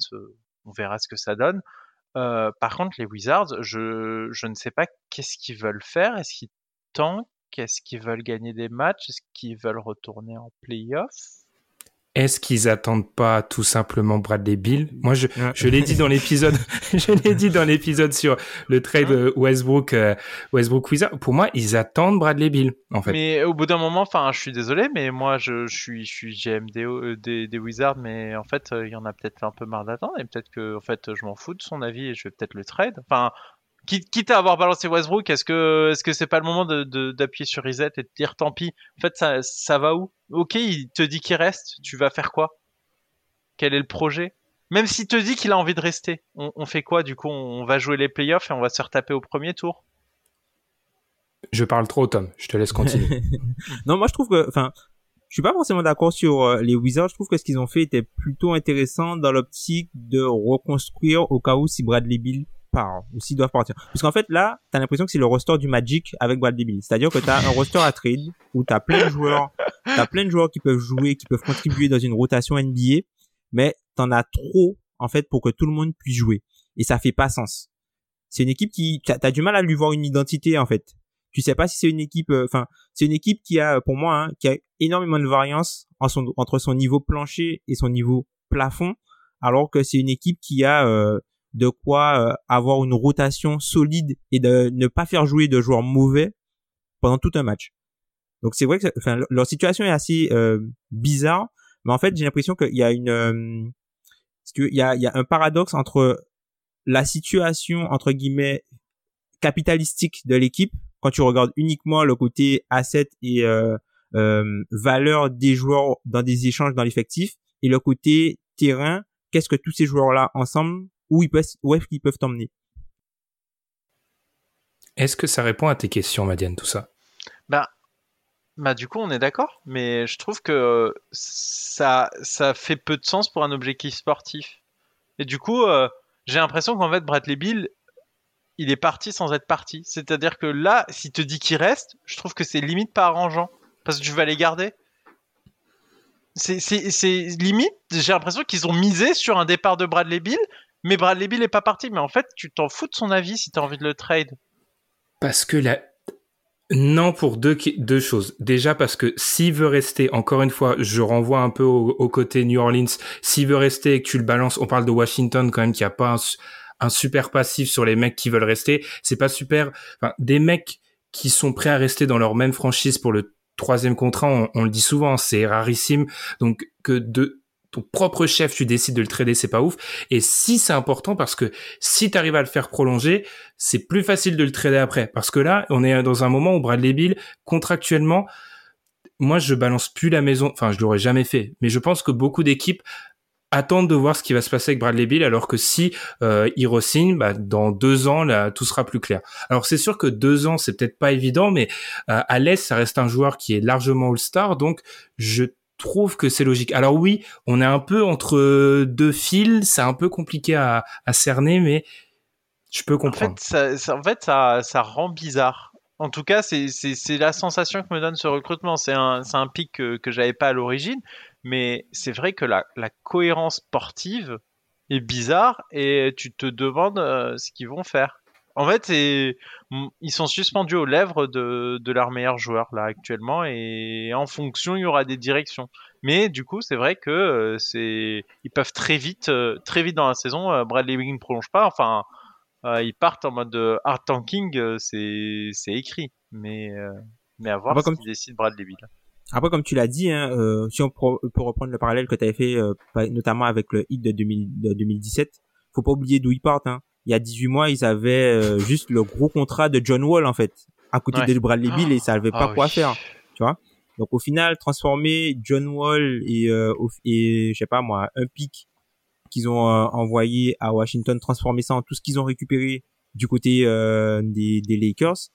on verra ce que ça donne. par contre, les Wizards, je, je ne sais pas qu'est-ce qu'ils veulent faire. Est-ce qu'ils tankent Est-ce qu'ils veulent gagner des matchs? Est-ce qu'ils veulent retourner en playoff? Est-ce qu'ils attendent pas tout simplement Bradley Bill Moi, je, je l'ai dit dans l'épisode, [laughs] [laughs] je l'ai dit dans l'épisode sur le trade euh, Westbrook, euh, Westbrook Wizard. Pour moi, ils attendent Bradley Bill, en fait. Mais au bout d'un moment, enfin, je suis désolé, mais moi, je, je suis, je suis GM des, euh, des, des Wizards, mais en fait, il y en a peut-être un peu marre d'attendre et peut-être que, en fait, je m'en fous de son avis et je vais peut-être le trade. Enfin, quitte à avoir balancé Westbrook, est-ce que est-ce que c'est pas le moment de d'appuyer sur reset et de dire tant pis En fait, ça ça va où? Ok, il te dit qu'il reste, tu vas faire quoi? Quel est le projet? Même s'il te dit qu'il a envie de rester, on, fait quoi? Du coup On va jouer les playoffs et on va se retaper au premier tour Je parle trop, Tom. Je te laisse continuer. [laughs] non, moi je trouve que, enfin, je suis pas forcément d'accord sur euh, les Wizards. Je trouve que ce qu'ils ont fait était plutôt intéressant dans l'optique de reconstruire au cas où si Bradley Bill part ou s'ils doivent partir. Parce qu'en fait là, t'as l'impression que c'est le roster du Magic avec Bradley Bill. C'est-à-dire que t'as un roster à trade où t'as plein de joueurs, t'as plein de joueurs qui peuvent jouer, qui peuvent contribuer dans une rotation NBA, mais t'en as trop en fait pour que tout le monde puisse jouer. Et ça fait pas sens. C'est une équipe qui, t'as as du mal à lui voir une identité en fait tu sais pas si c'est une équipe euh, enfin c'est une équipe qui a pour moi hein, qui a énormément de variance entre son niveau plancher et son niveau plafond alors que c'est une équipe qui a euh, de quoi euh, avoir une rotation solide et de ne pas faire jouer de joueurs mauvais pendant tout un match. Donc c'est vrai que enfin leur situation est assez bizarre, mais en fait j'ai l'impression qu'il y a une il y a, il y a un paradoxe entre la situation entre guillemets capitalistique de l'équipe quand tu regardes uniquement le côté asset et euh, euh, valeur des joueurs dans des échanges dans l'effectif et le côté terrain, qu'est-ce que tous ces joueurs-là ensemble, où ils peuvent, où est-ce qu'ils peuvent t'emmener Est-ce que ça répond à tes questions, Madiane, tout ça? Bah, bah du coup, on est d'accord, mais je trouve que ça, ça fait peu de sens pour un objectif sportif. Et du coup, euh, j'ai l'impression qu'en fait, Bradley Bill, il est parti sans être parti. C'est-à-dire que là, s'il te dit qu'il reste, je trouve que c'est limite pas arrangeant. Parce que tu vas les garder. C'est limite, j'ai l'impression qu'ils ont misé sur un départ de Bradley Bill, mais Bradley Bill est pas parti. Mais en fait, tu t'en fous de son avis si tu as envie de le trade. Parce que là, Non, pour deux, deux choses. Déjà parce que s'il veut rester, encore une fois, je renvoie un peu au, côté New Orleans, s'il veut rester et que tu le balances, on parle de Washington quand même qui a pas un, super passif sur les mecs qui veulent rester. C'est pas super. Enfin, des mecs qui sont prêts à rester dans leur même franchise pour le troisième contrat, on, le dit souvent, c'est rarissime. Donc que de ton propre chef, tu décides de le trader, c'est pas ouf. Et si c'est important parce que si tu arrives à le faire prolonger, c'est plus facile de le trader après. Parce que là, on est dans un moment où Bradley Bill, contractuellement, moi, je balance plus la maison. Enfin, je l'aurais jamais fait. Mais je pense que beaucoup d'équipes attendre de voir ce qui va se passer avec Bradley Bill, alors que si euh, il re-signe, bah, dans deux ans, là, tout sera plus clair. Alors c'est sûr que deux ans, c'est peut-être pas évident, mais euh, à l'Est, ça reste un joueur qui est largement All-Star, donc je trouve que c'est logique. Alors oui, on est un peu entre deux fils, c'est un peu compliqué à, à, cerner, mais je peux comprendre. En fait, ça, en fait, ça, ça rend bizarre. En tout cas, c'est la sensation que me donne ce recrutement. C'est un, un pic que, que j'avais pas à l'origine mais c'est vrai que la, cohérence sportive est bizarre et tu te demandes euh, ce qu'ils vont faire. En fait, ils sont suspendus aux lèvres de, de leurs meilleurs joueurs là actuellement et en fonction il y aura des directions. Mais du coup, c'est vrai que euh, c'est ils peuvent très vite, euh, très vite dans la saison. Bradley Wiggins ne prolonge pas. Enfin, ils partent en mode hard tanking, c'est c'est écrit. Mais mais à voir ce qu'ils décident Bradley Bill. Après, comme tu l'as dit, hein, euh, si on peut reprendre le parallèle que tu avais fait, euh, notamment avec le hit de, 2017, faut pas oublier d'où ils partent. Hein. Il y a 18 mois, ils avaient euh, [laughs] juste le gros contrat de John Wall, en fait, à côté de Bradley Bill, et ça avait pas ah quoi faire, tu vois. Donc au final, transformer John Wall et, et je sais pas moi, un pic qu'ils ont envoyé à Washington, transformer ça en tout ce qu'ils ont récupéré du côté des, des Lakers.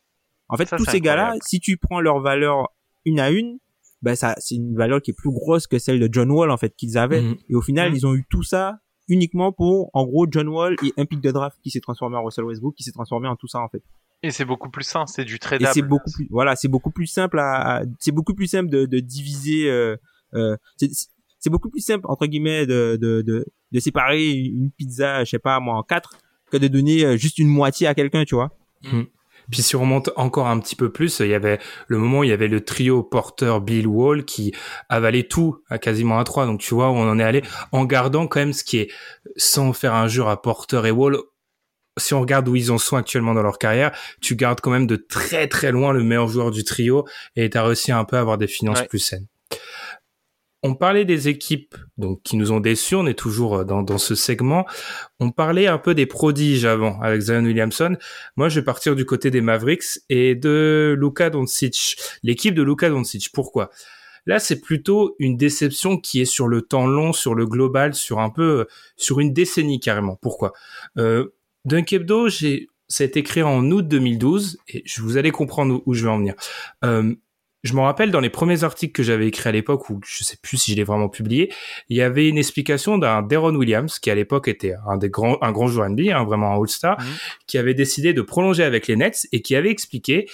En fait, tous ces gars-là, si tu prends leur valeur une à une, ben ça c'est une valeur qui est plus grosse que celle de John Wall en fait qu'ils avaient mhm. et au final mhm. ils ont eu tout ça uniquement pour en gros John Wall et un pick de draft qui s'est transformé en Russell Westbrook qui s'est transformé en tout ça en fait. Et c'est beaucoup plus simple c'est du tradable. Et c'est beaucoup plus voilà c'est beaucoup plus simple à, c'est beaucoup plus simple de, de diviser euh, euh, c'est beaucoup plus simple entre guillemets de, de, de, de séparer une pizza je sais pas moi en quatre que de donner euh, juste une moitié à quelqu'un tu vois. Mhm. Puis si on remonte encore un petit peu plus, il y avait le moment où il y avait le trio Porter, Bill, Wall qui avalait tout à quasiment à trois. Donc tu vois où on en est allé en gardant quand même ce qui est, sans faire un jeu à Porter et Wall, si on regarde où ils en sont actuellement dans leur carrière, tu gardes quand même de très très loin le meilleur joueur du trio et tu as réussi un peu à avoir des finances plus saines. On parlait des équipes donc qui nous ont déçus, on est toujours dans, dans ce segment. On parlait un peu des prodiges avant avec Zion Williamson. Moi, je vais partir du côté des Mavericks et de Luka Doncic. L'équipe de Luka Doncic. Pourquoi? Là, c'est plutôt une déception qui est sur le temps long, sur le global, sur un peu, sur une décennie carrément. Pourquoi? Euh, Dunkebdo, j'ai, ça a été créé en août 2012 et je vous allez comprendre où, je vais en venir. Euh, je me rappelle dans les premiers articles que j'avais écrits à l'époque, ou je sais plus si je l'ai vraiment publié, il y avait une explication d'un Deron Williams, qui à l'époque était un des grands, un grand joueur NBA, hein, vraiment un All-Star, mmh. qui avait décidé de prolonger avec les Nets et qui avait expliqué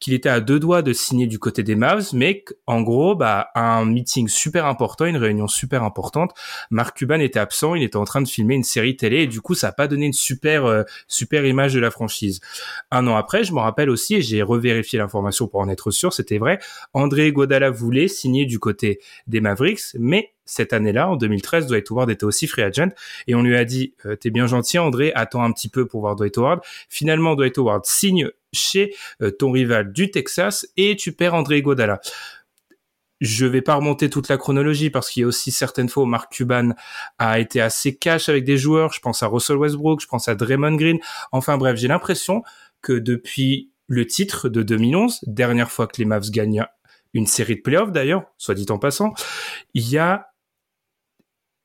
qu'il était à deux doigts de signer du côté des Mavs, mais en gros, bah, un meeting super important, une réunion super importante, Mark Cuban était absent, il était en train de filmer une série télé et du coup, ça a pas donné une super euh, super image de la franchise. Un an après, je me rappelle aussi et j'ai revérifié l'information pour en être sûr, c'était vrai. André Godala voulait signer du côté des Mavericks, mais cette année-là, en 2013, Dwight Howard était aussi free agent et on lui a dit euh, "T'es bien gentil, André, attends un petit peu pour voir Dwight Howard." Finalement, Dwight Howard signe chez euh, ton rival du Texas et tu perds André Godala. Je vais pas remonter toute la chronologie parce qu'il y a aussi certaines fois où Mark Cuban a été assez cash avec des joueurs. Je pense à Russell Westbrook, je pense à Draymond Green. Enfin bref, j'ai l'impression que depuis le titre de 2011, dernière fois que les Mavs gagnent une série de playoffs d'ailleurs, soit dit en passant, il y a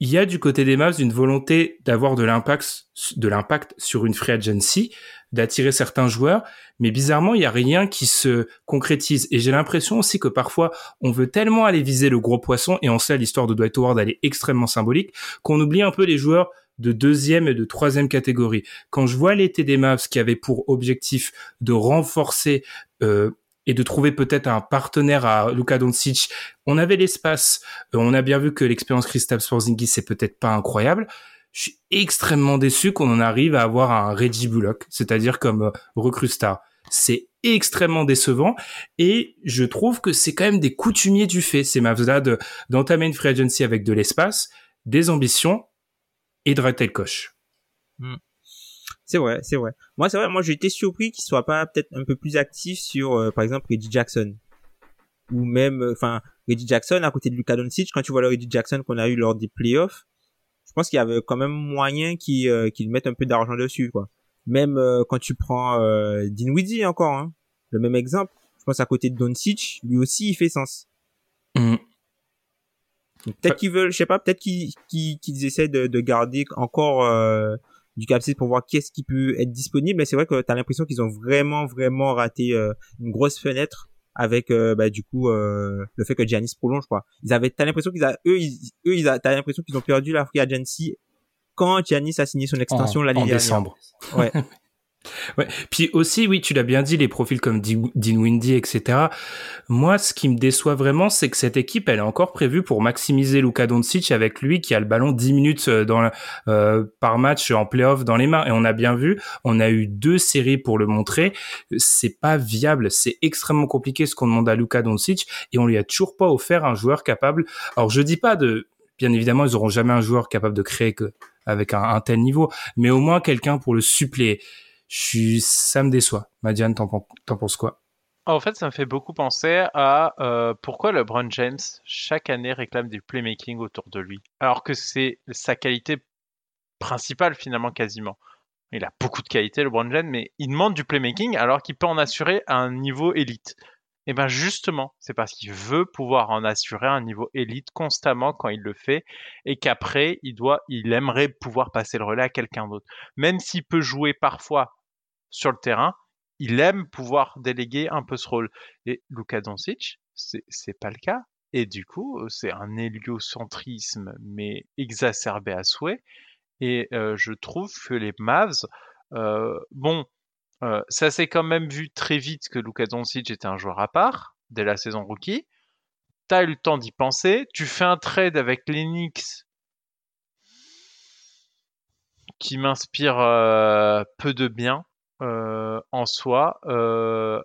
il y a du côté des Mavs une volonté d'avoir de l'impact sur une free agency d'attirer certains joueurs, mais bizarrement, il n'y a rien qui se concrétise. Et j'ai l'impression aussi que parfois, on veut tellement aller viser le gros poisson, et on sait l'histoire de Dwight Howard, elle est extrêmement symbolique, qu'on oublie un peu les joueurs de deuxième et de troisième catégorie. Quand je vois l'été des Mavs qui avait pour objectif de renforcer euh, et de trouver peut-être un partenaire à Luka Doncic, on avait l'espace. Euh, on a bien vu que l'expérience Kristaps Porzingis c'est peut-être pas incroyable, je suis extrêmement déçu qu'on en arrive à avoir un Reggie Bullock, c'est-à-dire comme euh, recrue star. C'est extrêmement décevant et je trouve que c'est quand même des coutumiers du fait, ces Mavs-là, d'entamer une free agency avec de l'espace, des ambitions et de rater le coche. Hmm. C'est vrai, c'est vrai. Moi, c'est vrai, moi j'ai été surpris qu'il soit pas peut-être un peu plus actif sur, euh, par exemple, Reggie Jackson. Ou même, euh, enfin, Reggie Jackson à côté de Luka Doncic, quand tu vois le Reggie Jackson qu'on a eu lors des playoffs, je pense qu'il y avait quand même moyen qu'ils euh, mettent un peu d'argent dessus quoi. Même euh, quand tu prends euh, Dinwiddie encore, hein, le même exemple. Je pense à côté de Doncic, lui aussi il fait sens. Mm. Peut-être qu'ils veulent, je sais pas, peut-être qu'ils essaient de, de, garder encore euh, du capacité pour voir qu'est-ce qui peut être disponible. Mais c'est vrai que tu as l'impression qu'ils ont vraiment, vraiment raté euh, une grosse fenêtre avec euh, bah, du coup euh, le fait que Giannis prolonge quoi. Ils avaient t'as l'impression qu'ils a eux ils, eux ils t'as l'impression qu'ils ont perdu la free agency quand Giannis a signé son extension l'année dernière. En décembre. Ouais. [laughs] Ouais. Puis aussi, oui, tu l'as bien dit, les profils comme Windy, etc. Moi, ce qui me déçoit vraiment, c'est que cette équipe, elle est encore prévue pour maximiser Luka Doncic avec lui qui a le ballon 10 minutes euh, euh, par match en playoff dans les mains. Et on a bien vu, on a eu deux séries pour le montrer. C'est pas viable, c'est extrêmement compliqué ce qu'on demande à Luka Doncic et on lui a toujours pas offert un joueur capable. Alors, je dis pas de, bien évidemment, ils auront jamais un joueur capable de créer avec un, un tel niveau, mais au moins quelqu'un pour le suppléer suis, ça me déçoit. Madiane, t'en, penses quoi? En fait, ça me fait beaucoup penser à euh, pourquoi LeBron James, chaque année, réclame du playmaking autour de lui. Alors que c'est sa qualité principale, finalement, quasiment. Il a beaucoup de qualité, LeBron James, mais il demande du playmaking alors qu'il peut en assurer un niveau élite. Et eh bien justement, c'est parce qu'il veut pouvoir en assurer un niveau élite constamment quand il le fait, et qu'après, il doit, il aimerait pouvoir passer le relais à quelqu'un d'autre. Même s'il peut jouer parfois sur le terrain, il aime pouvoir déléguer un peu ce rôle. Et Luka Doncic, c'est pas le cas. Et du coup, c'est un héliocentrisme, mais exacerbé à souhait. Et euh, je trouve que les Mavs, euh, bon, euh, ça s'est quand même vu très vite que Luka Doncic était un joueur à part dès la saison rookie. T'as eu le temps d'y penser. Tu fais un trade avec l'Enix qui m'inspire peu de bien. Euh, en soi. Euh,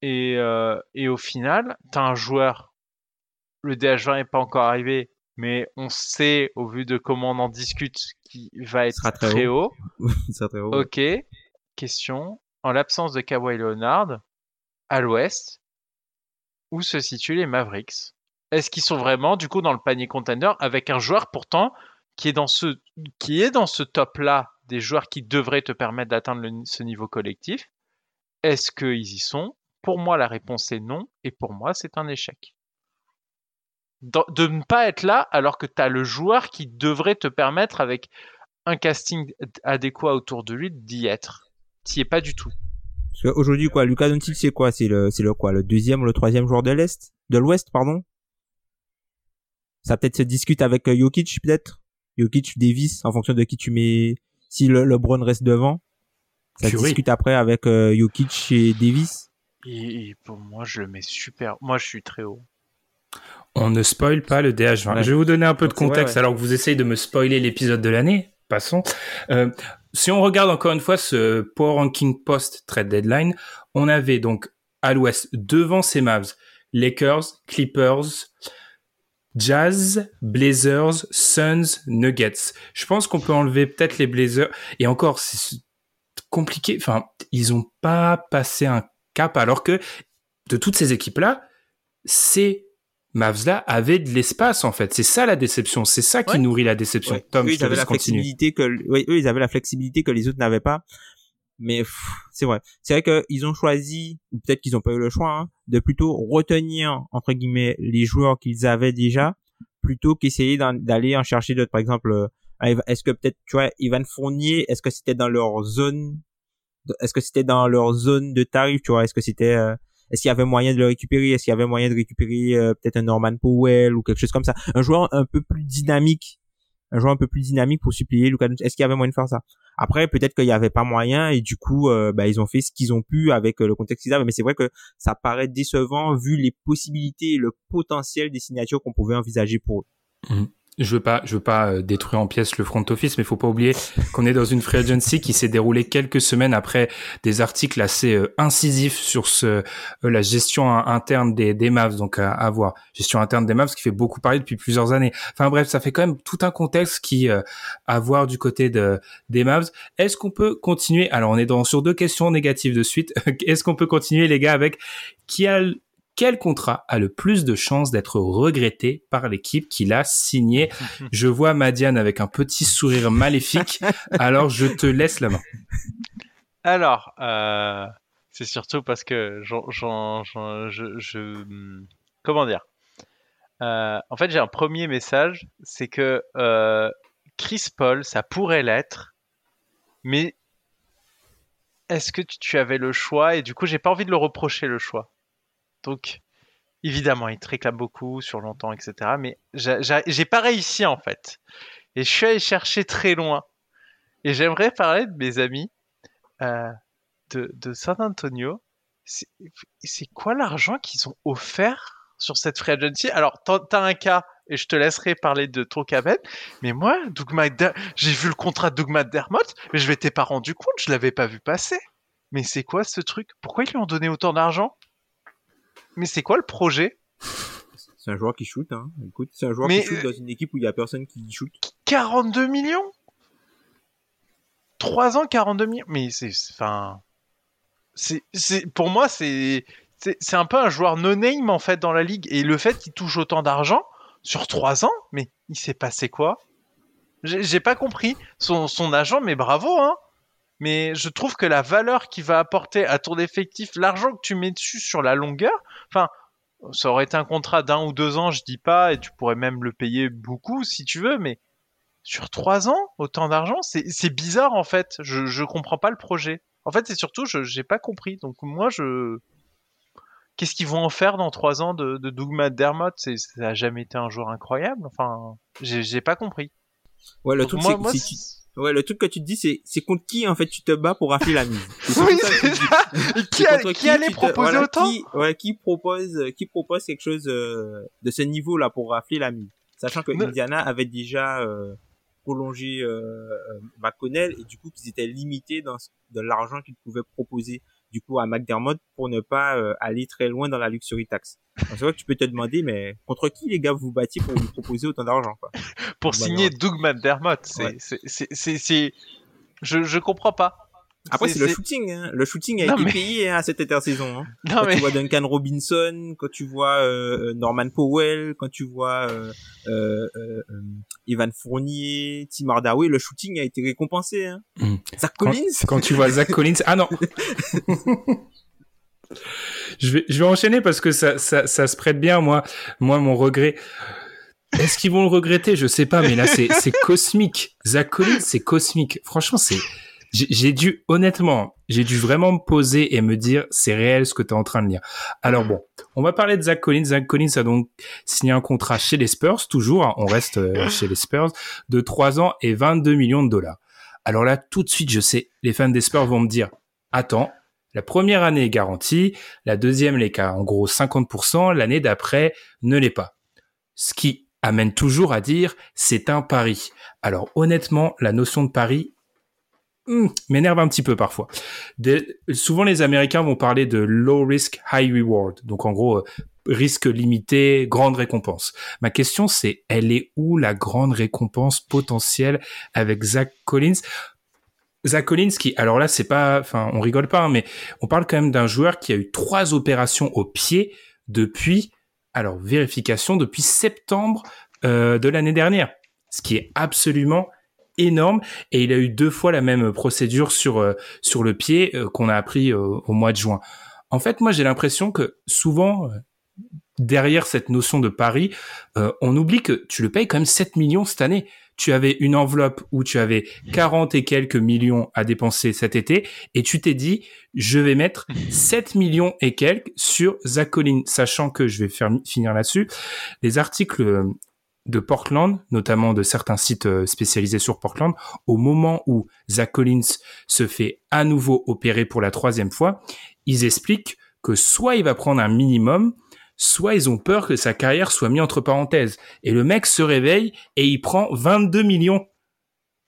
et, euh, et, au final, tu as un joueur, le DH20 n'est pas encore arrivé, mais on sait, au vu de comment on en discute, qu'il va être très, haut. [laughs] très haut. Ok. Question. En l'absence de Kawhi Leonard, à l'ouest, où se situent les Mavericks? Est-ce qu'ils sont vraiment du coup dans le panier contender avec un joueur pourtant qui est dans ce qui est dans ce top là des joueurs qui devraient te permettre d'atteindre ce niveau collectif. Est-ce qu'ils y sont? Pour moi, la réponse est non, et pour moi, c'est un échec. De, ne pas être là alors que tu as le joueur qui devrait te permettre, avec un casting adéquat autour de lui, d'y être. Tu es pas du tout. Aujourd'hui, quoi, Lucas Doncic, c'est quoi? C'est le, c'est le quoi? Le deuxième ou le troisième joueur de l'Est? De l'Ouest, pardon? Ça peut-être se discute avec euh, Jokic, peut-être? Jokic, Davis, en fonction de qui tu mets si le LeBron reste devant. Ça discute après avec euh, Jokic et Davis. Et, pour moi, je le mets super. Moi, je suis très haut. On ne spoil pas le DH20. Je vais vous donner un peu de contexte alors que vous essayez de me spoiler l'épisode de l'année. Passons. Euh, si on regarde encore une fois ce Power Ranking Post Trade Deadline, on avait donc à l'ouest devant ces Mavs Lakers, Clippers, Jazz, Blazers, Suns, Nuggets. Je pense qu'on peut enlever peut-être les Blazers. Et encore, c'est compliqué. Enfin, ils ont pas passé un cap alors que de toutes ces équipes-là, ces Mavs-là avaient de l'espace en fait. C'est ça la déception. C'est ça qui nourrit la déception. Tom, ils avaient la flexibilité que, oui, eux, ils avaient la flexibilité que les autres n'avaient pas mais c'est vrai. C'est vrai qu'ils ont choisi, ou peut-être qu'ils n'ont pas eu le choix, hein, de plutôt retenir entre guillemets les joueurs qu'ils avaient déjà, plutôt qu'essayer d'aller en chercher d'autres. Par exemple, euh, est-ce que peut-être tu vois Ivan Fournier, est-ce que c'était dans leur zone, est-ce que c'était dans leur zone de tarif, tu vois? Est-ce que c'était euh, est-ce qu'il y avait moyen de le récupérer? Est-ce qu'il y avait moyen de récupérer euh, peut-être un Norman Powell ou quelque chose comme ça? Un joueur un peu plus dynamique un joueur un peu plus dynamique pour supplier Lucas Est-ce qu'il y avait moyen de faire ça? Après, peut-être qu'il y avait pas moyen et du coup, euh, bah, ils ont fait ce qu'ils ont pu avec euh, le contexte qu'ils avaient. Mais c'est vrai que ça paraît décevant vu les possibilités et le potentiel des signatures qu'on pouvait envisager pour eux. Mmh je veux pas, je veux pas euh, détruire en pièces le front office, mais faut pas oublier qu'on est dans une free agency qui s'est déroulée quelques semaines après des articles assez euh, incisifs sur euh, la gestion interne des, des Mavs, donc à, gestion interne des Mavs qui fait beaucoup parler depuis plusieurs années. Enfin bref, ça fait quand même tout un contexte qui à voir du côté de des Mavs. Est-ce qu'on peut continuer Alors on est dans sur deux questions négatives de suite. [laughs] Est-ce qu'on peut continuer les gars avec qui a quel contrat a le plus de chances d'être regretté par l'équipe qui l'a signé [laughs] Je vois Madiane avec un petit sourire maléfique, [laughs] alors je te laisse la main. Alors, euh, c'est surtout parce que je, comment dire? Euh, En fait, j'ai un premier message, c'est que euh, Chris Paul, ça pourrait l'être, mais est-ce que tu avais le choix? Et du coup, j'ai pas envie de le reprocher le choix. Donc, évidemment, il te réclame beaucoup sur longtemps, etc. Mais j'ai pas réussi en fait. Et je suis allé chercher très loin. Et j'aimerais parler de mes amis euh, de, de, San Antonio. C'est quoi l'argent qu'ils ont offert sur cette free agency? Alors, t'as un cas, et je te laisserai parler de ton cabane, mais moi, j'ai vu le contrat de Doug McDermott, mais je m'étais pas rendu compte, je l'avais pas vu passer. Mais c'est quoi ce truc? Pourquoi ils lui ont donné autant d'argent? Mais c'est quoi le projet? C'est un joueur qui shoot, hein. Écoute, c'est un joueur qui shoot dans une équipe où il y a personne qui shoot. 42 millions? 3 ans, 42 millions? Mais c'est, enfin, c'est, c'est, pour moi, c'est, c'est, un peu un joueur no-name, en fait, dans la ligue. Et le fait qu'il touche autant d'argent sur 3 ans, mais il s'est passé quoi? J'ai, pas compris. Son, son agent, mais bravo, hein mais je trouve que la valeur qu'il va apporter à ton effectif, l'argent que tu mets dessus sur la longueur, enfin, ça aurait été un contrat d'un ou deux ans, je dis pas, et tu pourrais même le payer beaucoup si tu veux, mais sur trois ans, autant d'argent, c'est bizarre en fait. Je, je comprends pas le projet. En fait, c'est surtout, je j'ai pas compris. Donc moi, je qu'est-ce qu'ils vont en faire dans trois ans de, de Doug McDermott Ça a jamais été un joueur incroyable. Enfin, j'ai pas compris. Ouais, le truc, c'est Ouais, le truc que tu te dis, c'est, c'est contre qui, en fait, tu te bats pour rafler la mise? oui, c'est ça. qui, qui, allait proposer autant? Qui, ouais, qui propose, qui propose quelque chose euh, de ce niveau-là pour rafler la mise? Sachant que Indiana avait déjà euh, prolongé euh, euh McConnell et du coup qu'ils étaient limités dans, dans l'argent qu'ils pouvaient proposer du coup à McDermott pour ne pas euh, aller très loin dans la luxury tax. C'est vrai que tu peux te demander, mais contre qui les gars vous battiez pour lui proposer autant d'argent quoi? Pour signer Doug McDermott, c'est, c'est, c'est, je, je comprends pas. Après, c'est le shooting. Hein. Le shooting a été payé hein, à cette intersaison. Hein. [laughs] quand tu vois Duncan Robinson, quand tu vois euh, Norman Powell, quand tu vois euh, euh, euh, euh Evan Fournier, Tim Hardaway, le shooting a été récompensé. Hein. Hmm. Zach Collins? Quand, tu vois Zach Collins, ah non. [laughs] je vais je vais enchaîner parce que ça ça ça se prête bien moi moi mon regret. Est-ce qu'ils vont le regretter? Je sais pas, mais là c'est c'est cosmique. Zach Collins, c'est cosmique. Franchement, c'est j'ai dû, honnêtement, j'ai dû vraiment me poser et me dire, c'est réel ce que tu es en train de lire. Alors bon, on va parler de Zach Collins. Zach Collins a donc signé un contrat chez les Spurs, toujours, hein, on reste euh, chez les Spurs, de 3 ans et 22 millions de dollars. Alors là, tout de suite, je sais, les fans des Spurs vont me dire, attends, la première année est garantie, la deuxième l'est qu'à en gros 50%, l'année d'après ne l'est pas. Ce qui amène toujours à dire, c'est un pari. Alors honnêtement, la notion de pari, Hmm, m'énerve un petit peu parfois. souvent, les Américains vont parler de low risk, high reward. Donc, en gros, euh, risque limité, grande récompense. Ma question, c'est, elle est où la grande récompense potentielle avec Zach Collins? Zach Collins qui, alors là, c'est pas, enfin, on rigole pas, hein, mais on parle quand même d'un joueur qui a eu trois opérations au pied depuis, alors, vérification, depuis septembre euh, de l'année dernière. Ce qui est absolument énorme et il a eu deux fois la même procédure sur euh, sur le pied euh, qu'on a appris euh, au mois de juin. En fait, moi j'ai l'impression que souvent derrière cette notion de pari, on oublie que tu le payes quand même 7 millions cette année. Tu avais une enveloppe où tu avais 40 et quelques millions à dépenser cet été et tu t'es dit je vais mettre 7 millions et quelques sur Zach sachant que je vais finir là-dessus. Les articles de Portland, notamment de certains sites euh, spécialisés sur Portland, au moment où Zach Collins se fait à nouveau opérer pour la troisième fois, ils expliquent que soit il va prendre un minimum, soit ils ont peur que sa carrière soit mise entre parenthèses. Et le mec se réveille et il prend 22 millions.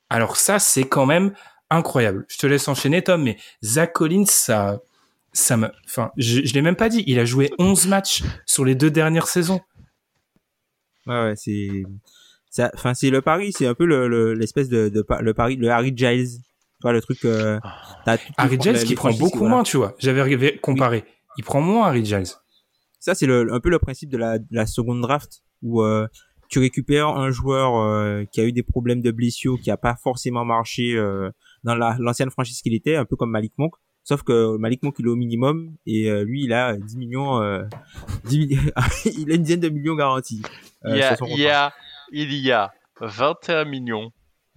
Alors ça, c'est quand même incroyable. Je te laisse enchaîner, Tom, mais Zach Collins, ça, me, enfin, je, je l'ai même pas dit. Il a joué 11 matchs sur les deux dernières saisons. Ouais, ouais, c'est, enfin, c'est le pari, c'est un peu le, l'espèce de, de, le pari, le Harry Giles. Tu vois, le truc, euh, Harry Giles qui prend beaucoup moins, tu vois. J'avais comparé. Il prend moins Harry Giles. Ça, c'est un peu le principe de la, de la seconde draft où, euh, tu récupères un joueur euh, qui a eu des problèmes de blessure, qui a pas forcément marché euh, dans la, l'ancienne franchise qu'il était, un peu comme Malik Monk. Sauf que Malik Monk il est au minimum et euh, lui il a 10 millions, [laughs] 10 [laughs] il a une dizaine de millions garantis. Euh, il, y a, il, y a, il y a 21 millions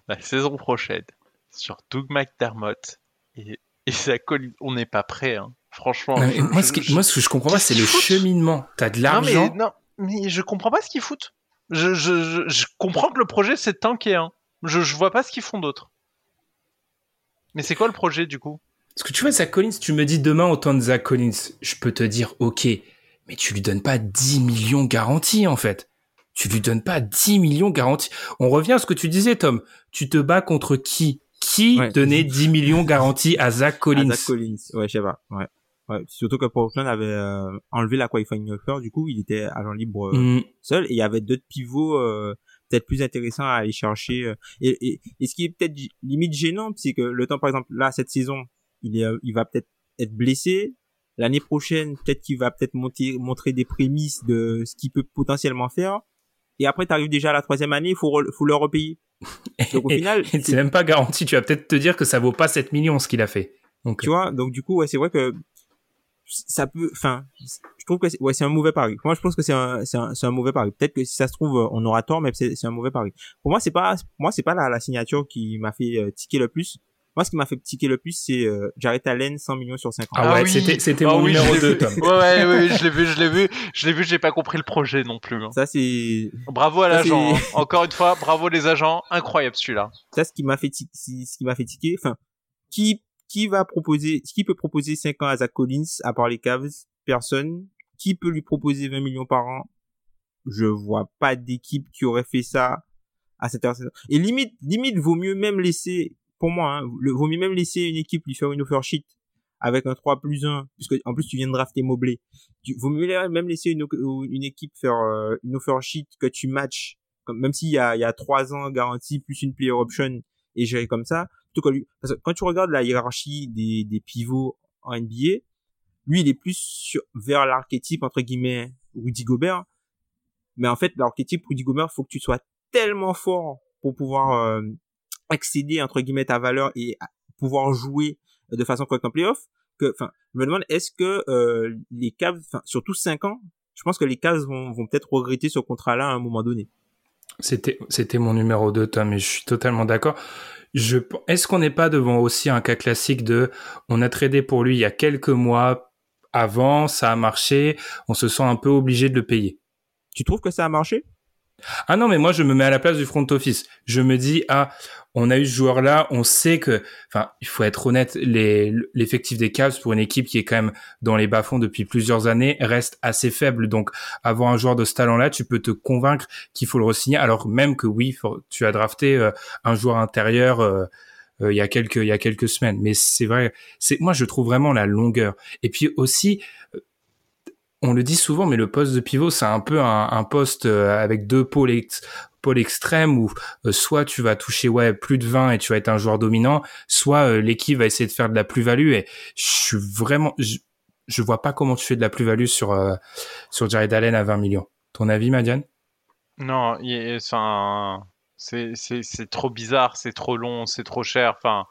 la saison prochaine sur Doug McDermott et, et ça on n'est pas prêt. Hein. Franchement. moi, ce que, moi, ce que je comprends pas, c'est le cheminement. T'as de l'argent. Non, mais, non, mais je comprends pas ce qu'ils foutent. Je, je, je, comprends que le projet c'est tanké. Hein. Je, je vois pas ce qu'ils font d'autre. Mais c'est quoi le projet du coup? Parce que tu vois, Zach Collins, tu me dis demain autant de Zach Collins, je peux te dire ok, mais tu lui donnes pas 10 millions garantis en fait tu lui donnes pas 10 millions garantis. On revient à ce que tu disais, Tom. Tu te bats contre qui? Qui donnait 10 millions garantis à Zach Collins Zach Collins, ouais, je sais pas. Ouais. Ouais, surtout que Portland avait euh, enlevé la qualifying offer, du coup, il était agent libre euh, mm. seul et il y avait d'autres pivots euh, peut-être plus intéressants à aller chercher. Et, et, et, ce qui est peut-être limite gênant, c'est que le temps, par exemple, là, cette saison, il, est, il va peut-être être blessé. L'année prochaine, peut-être qu'il va peut-être monter, montrer des prémices de ce qu'il peut potentiellement faire et après tu arrives déjà à la troisième année, il faut, faut le repayer. [laughs] Donc au final, c'est même pas garanti. Tu vas peut-être te dire que ça vaut pas 7 millions ce qu'il a fait. Donc, tu vois, donc du coup, ouais, c'est vrai que ça peut, enfin, je trouve que ouais, c'est un mauvais pari. Moi, je pense que c'est un, c'est un, un, mauvais pari. Peut-être que si ça se trouve, on aura tort, mais c'est, un mauvais pari. Pour moi, c'est pas, moi, c'est pas la, la signature qui m'a fait euh, tiquer le plus. Moi, ce qui m'a fait tiquer le plus, c'est euh, Jared Allen, 100 millions sur 5 ans. Ah, ouais, ah c'était, c'était ah mon numéro 2, [laughs] Tom. ouais, ouais, ouais, je l'ai vu, je l'ai vu, je l'ai vu, j'ai pas compris le projet non plus. Hein. Ça, c'est... Bravo à l'agent. Hein. Encore une fois, bravo les agents. Incroyable celui-là. Ça, ce qui m'a fait, ce qui m'a fait tiquer, enfin, qui, qui va proposer, qui peut proposer 5 ans à Zach Collins, à part les Cavs? Personne. Qui peut lui proposer 20 millions par an? Je vois pas d'équipe qui aurait fait ça à cette heure. Et limite, limite, vaut mieux même laisser pour moi, hein, le, vaut mieux même laisser une équipe lui faire une offer sheet avec un 3 plus 1, puisque en plus tu viens de drafter Mobley. Tu, vaut mieux même laisser une, une équipe faire euh, une offer sheet que tu matches, comme, même s'il y a, il y a 3 ans garantie plus une player option et gérer comme ça, plutôt que lui. Parce que quand tu regardes la hiérarchie des, des pivots en NBA, lui, il est plus sur, vers l'archétype, entre guillemets, Rudy Gobert. Mais en fait, l'archétype Rudy Gobert, faut que tu sois tellement fort pour pouvoir euh, accéder, entre guillemets, ta valeur et pouvoir jouer de façon correcte en playoff. Que, enfin, je me demande, est-ce que euh, les Cavs, enfin, surtout 5 ans, je pense que les Cavs vont, vont peut-être regretter ce contrat-là à un moment donné. C'était, c'était mon numéro 2, Tom, et je suis totalement d'accord. Je, est-ce qu'on n'est pas devant aussi un cas classique de, on a tradé pour lui il y a quelques mois, avant, ça a marché, on se sent un peu obligé de le payer? Tu trouves que ça a marché? Ah non, mais moi je me mets à la place du front office. Je me dis ah, on a eu ce joueur-là, on sait que, enfin, il faut être honnête, l'effectif des Cavs pour une équipe qui est quand même dans les bas-fonds depuis plusieurs années reste assez faible. Donc avoir un joueur de ce talent-là, tu peux te convaincre qu'il faut le re-signer, alors même que oui, tu as drafté euh, un joueur intérieur. Euh, euh, il y a quelques il y a quelques semaines. Mais c'est vrai, c'est moi je trouve vraiment la longueur. Et puis aussi, euh, on le dit souvent, mais le poste de pivot c'est un peu un, poste euh, avec deux pôles pôles extrêmes où soit tu vas toucher ouais plus de 20 et tu vas être un joueur dominant, soit l'équipe va essayer de faire de la plus-value. Et je suis vraiment, je, je vois pas comment tu fais de la plus-value sur sur Jared Allen à 20 millions. Ton avis, Madiane? Non, c'est un c'est trop bizarre, c'est trop long, c'est trop cher. Enfin,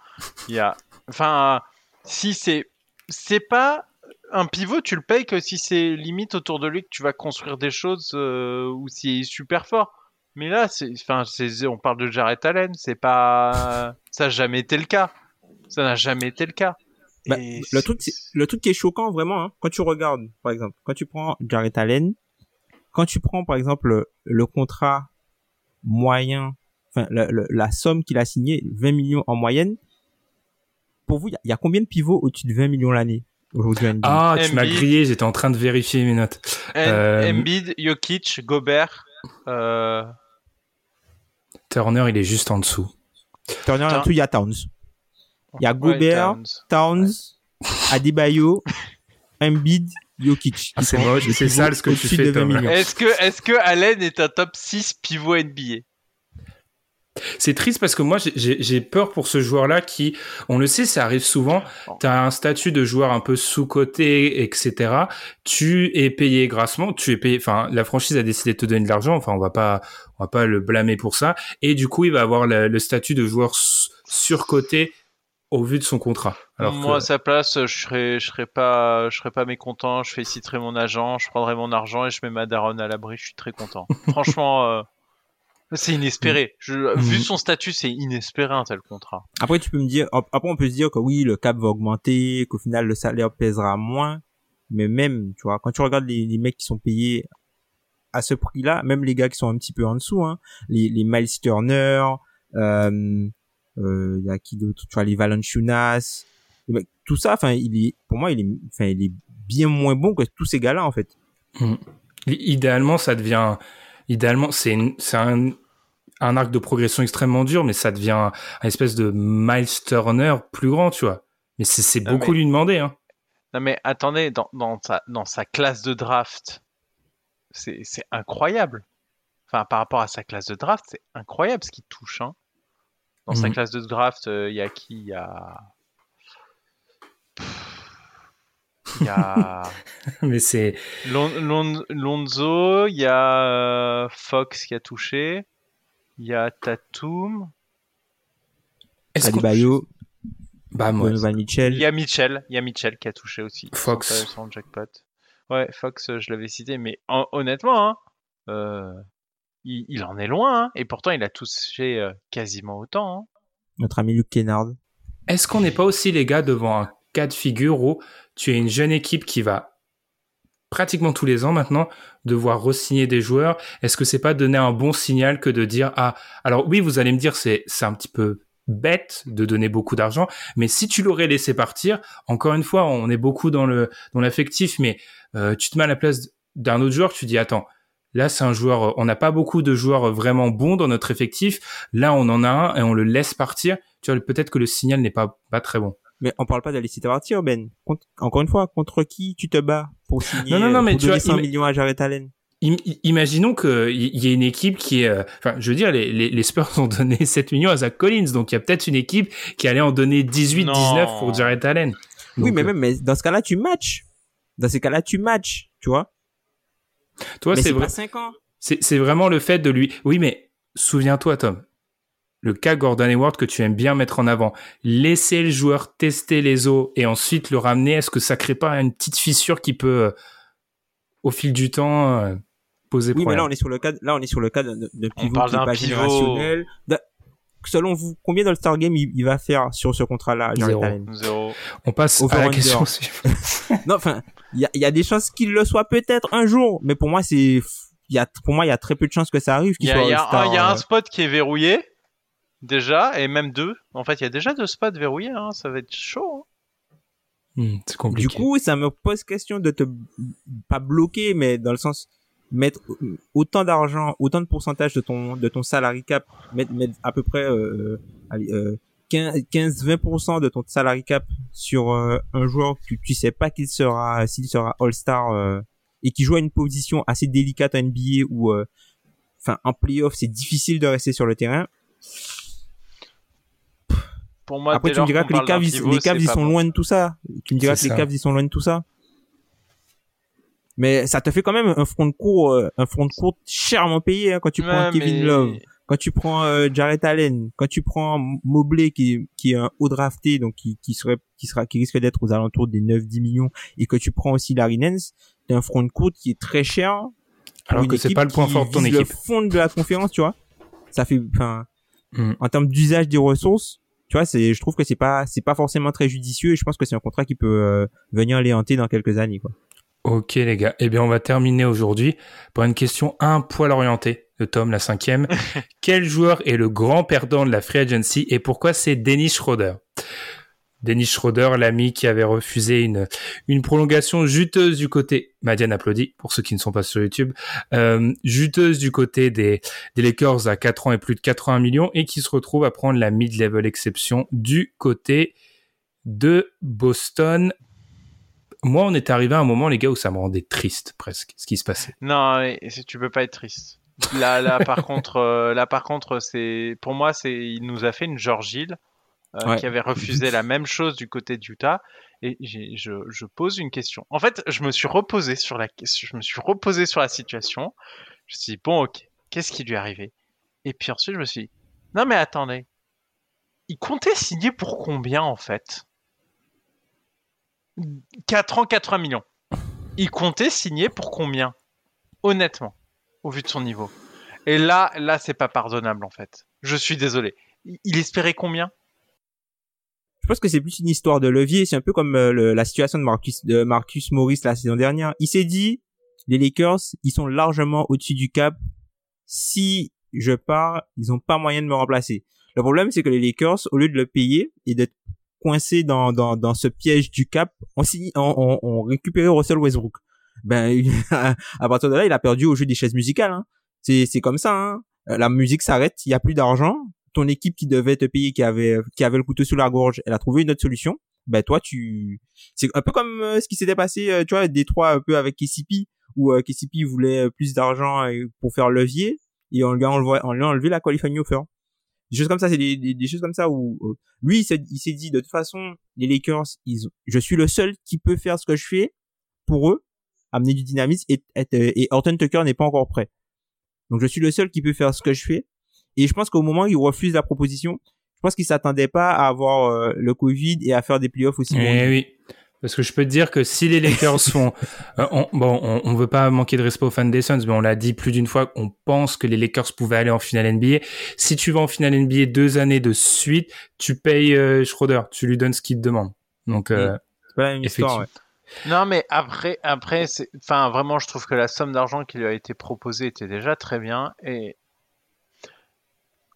il y a, enfin, si c'est c'est pas un pivot, tu le payes que si c'est limite autour de lui que tu vas construire des choses euh, ou s'il est super fort. Mais là, c'est, enfin, on parle de Jared Allen, c'est pas, ça n'a jamais été le cas. Ça n'a jamais été le cas. Bah, le truc, le truc qui est choquant vraiment, hein, quand tu regardes, par exemple, quand tu prends Jared Allen, quand tu prends par exemple le contrat moyen, enfin la, somme qu'il a signé, 20 millions en moyenne. Pour vous, il y, a combien de pivots au-dessus de 20 millions l'année? Aujourd'hui Ah, tu m'as grillé, j'étais en train de vérifier mes notes. Euh... Embiid, Jokic, Gobert. Euh... Turner, il est juste en dessous. Turner, en dessous, il y a Towns. Il y a Gobert, Towns, Adebayo, [laughs] Embiid, Jokic. Ah, c'est moche, c'est sale ce que tu fais, Est-ce que, est-ce que Allen est un top 6 pivot NBA c'est triste parce que moi j'ai peur pour ce joueur-là qui, on le sait, ça arrive souvent. Tu as un statut de joueur un peu sous-coté, etc. Tu es payé grassement, tu es payé. Enfin, la franchise a décidé de te donner de l'argent. Enfin, on va pas, on va pas le blâmer pour ça. Et du coup, il va avoir le, statut de joueur surcoté au vu de son contrat. Alors Moi, à sa place, je serais, je serais pas, je serais pas mécontent. Je féliciterais mon agent, je prendrais mon argent et je mets ma daronne à l'abri. Je suis très content. [laughs] Franchement, euh, c'est inespéré. Je, Vu mhm. son statut, c'est inespéré un tel contrat. Après, tu peux me dire, après on peut se dire que oui, le cap va augmenter, qu'au final le salaire pèsera moins. Mais même, tu vois, quand tu regardes les, les mecs qui sont payés à ce prix-là, même les gars qui sont un petit peu en dessous, hein, les, les Miles Turner, euh, euh, y a qui d'autre tu vois les Valanciunas tout ça enfin il est pour moi il est enfin il est bien moins bon que tous ces gars-là en fait hmm. idéalement ça devient idéalement c'est un un arc de progression extrêmement dur mais ça devient un, espèce de Miles Turner plus grand tu vois mais c'est beaucoup lui demander hein non mais attendez dans dans sa dans sa classe de draft c'est incroyable enfin par rapport à sa classe de draft c'est incroyable ce qui touche hein dans sa mhm. classe de draft, il euh, y a qui? Il y a. Il y a. [laughs] Mais c'est. Lonzo, il y a euh, Fox qui a touché, il y a Tatum. Adebayo. Bah, moi. Mitchell. Il y a Mitchell, il y a Mitchell qui a touché aussi. Fox. Son jackpot. Ouais, Fox, je l'avais cité, mais honnêtement, hein, euh, il, en est loin, hein, et pourtant il a touché euh, quasiment autant. Hein. Notre ami Luke Kennard. Est-ce qu'on n'est pas aussi, les gars, devant un de figure où tu es une jeune équipe qui va pratiquement tous les ans maintenant devoir re-signer des joueurs Est-ce que c'est pas donner un bon signal que de dire ah alors oui vous allez me dire c'est c'est un petit peu bête de donner beaucoup d'argent mais si tu l'aurais laissé partir encore une fois on est beaucoup dans le dans l'affectif mais euh, tu te mets à la place d'un autre joueur tu dis attends Là, c'est un joueur, on n'a pas beaucoup de joueurs vraiment bons dans notre effectif. Là, on en a un et on le laisse partir. Tu vois, peut-être que le signal n'est pas, pas très bon. Mais on parle pas de laisser partir, Ben. encore une fois, contre qui tu te bats pour signer non, non, non, mais pour tu 100 millions à Jared Allen? imaginons qu'il y ait une équipe qui est, euh, enfin, je veux dire, les, les, Spurs ont [laughs] donné 7 millions à Zach Collins, donc il y a peut-être une équipe qui allait en donner 18, 19 pour Jared Allen. oui, mais même, mais dans ce cas-là, tu matches. Dans ces cas-là, tu matches, tu vois? Toi, c'est vrai. 5 ans. C'est vraiment le fait de lui. Oui, mais souviens-toi, Tom. Le cas Gordon Hayward que tu aimes bien mettre en avant. Laisser le joueur tester les os et ensuite le ramener. Est-ce que ça crée pas une petite fissure qui peut, euh, au fil du temps, euh, poser oui, mais là on est sur le cas, là on est sur le cas de, de pivot qui est pas générationnel. selon vous, combien dans le Star Game il, va faire sur ce contrat-là, Zéro. Zéro. On passe à la question [laughs] non, enfin, il y a, y a des chances qu'il le soit peut-être un jour, mais pour moi c'est, il y a, pour moi il y a très peu de chances que ça arrive. Il y, a, y a un euh. spot qui est verrouillé déjà, et même deux. En fait, il y a déjà deux spots verrouillés. Hein. Ça va être chaud. Hein. Hmm, c'est compliqué. Du coup, ça me pose question de te pas bloquer, mais dans le sens mettre autant d'argent, autant de pourcentage de ton de ton salary cap, mettre, mettre à peu près euh, euh, 15-20% de ton salary cap sur euh, un joueur que tu sais pas qu'il sera s'il sera All-Star euh, et qui joue à une position assez délicate à NBA où euh, enfin en playoff c'est difficile de rester sur le terrain. Pour moi, Après tu me diras que les Cavs, les Cavs ils sont loin de tout ça. Tu me diras que les Cavs ils sont loin de tout ça mais ça te fait quand même un front de cours, euh, un front de cours chèrement payé hein, quand tu prends Kevin Love, quand tu prends euh, Jarrett Allen, quand tu prends Mobley qui qui est un haut drafté donc qui qui serait qui sera qui risque d'être aux alentours des 9-10 millions et que tu prends aussi Larry Nance, t'as un front de cours qui est très cher. Alors que c'est pas le point fort de ton équipe. Le fond de la conférence, tu vois. Ça fait enfin hmm. en termes d'usage des ressources, tu vois, c'est je trouve que c'est pas c'est pas forcément très judicieux et je pense que c'est un contrat qui peut euh, venir les hanter dans quelques années quoi. Ok les gars, eh bien on va terminer aujourd'hui par une question un poil orientée de Tom, la cinquième. [laughs] Quel joueur est le grand perdant de la free agency et pourquoi c'est Dennis Schroeder? Dennis Schroeder, l'ami qui avait refusé une, une prolongation juteuse du côté, Madiane applaudit pour ceux qui ne sont pas sur YouTube, euh, juteuse du côté des, des Lakers à 4 ans et plus de 80 millions et qui se retrouve à prendre la mid-level exception du côté de Boston moi, on est arrivé à un moment, les gars, où ça me rendait triste presque, ce qui se passait. Non, tu peux pas être triste. Là, là, par [laughs] contre, euh, là, par contre, c'est pour moi, c'est il nous a fait une George Euh, qui avait refusé la même chose du côté d'Utah. Et je, je, pose une question. En fait, je me suis reposé sur la, je me suis reposé sur la situation. Je me suis dit bon, ok, qu'est-ce qui lui est arrivé? Et puis ensuite, je me suis dit, non mais attendez, il comptait signer pour combien en fait? 4 ans, 80 millions. Il comptait signer pour combien? Honnêtement, au vu de son niveau. Et là, là, c'est pas pardonnable en fait. Je suis désolé. Il espérait combien? Pense que c'est plus une histoire de levier. C'est un peu comme euh, la situation de Marcus, de Marcus Morris la saison dernière. Il s'est dit, les Lakers, ils sont largement au-dessus du cap. Si je pars, ils ont pas moyen de me remplacer. Le problème, c'est que les Lakers, au lieu de le payer et d'être coincé dans, dans, dans ce piège du cap, on, on, on, récupérait Russell Westbrook. Ben, [laughs] à partir de là, il a perdu au jeu des chaises musicales. Hein. C'est, comme ça. Hein. La musique s'arrête, il y a plus d'argent. Ton équipe qui devait te payer, qui avait, qui avait le couteau sous la gorge, elle a trouvé une autre solution. Ben toi, tu, c'est un peu comme euh, ce qui s'était passé, euh, tu vois, des trois un peu avec KCP, où euh, KCP voulait plus d'argent pour faire levier, et on lui a enlevé, on lui a enlevé la qualifying offer des choses comme ça c'est des, choses comme ça où euh, lui il s'est dit de toute façon les Lakers ils je suis le seul qui peut faire ce que je fais pour eux amener du dynamisme et et Horton Tucker n'est pas encore prêt donc je suis le seul qui peut faire ce que je fais et je pense qu'au moment où il refuse la proposition je pense qu'il s'attendait pas à avoir euh, le Covid et à faire des playoffs aussi eh oui parce que je peux te dire que si les Lakers [laughs] font, euh, bon, on, on, veut pas manquer de respect aux fans des Suns, mais on l'a dit plus d'une fois qu'on pense que les Lakers pouvaient aller en finale NBA. Si tu vas en finale NBA deux années de suite, tu payes euh, Schroeder, tu lui donnes ce qu'il te demande. Donc, euh, effectivement. Non, mais après, après, enfin, vraiment, je trouve que la somme d'argent qui lui a été proposée était déjà très bien et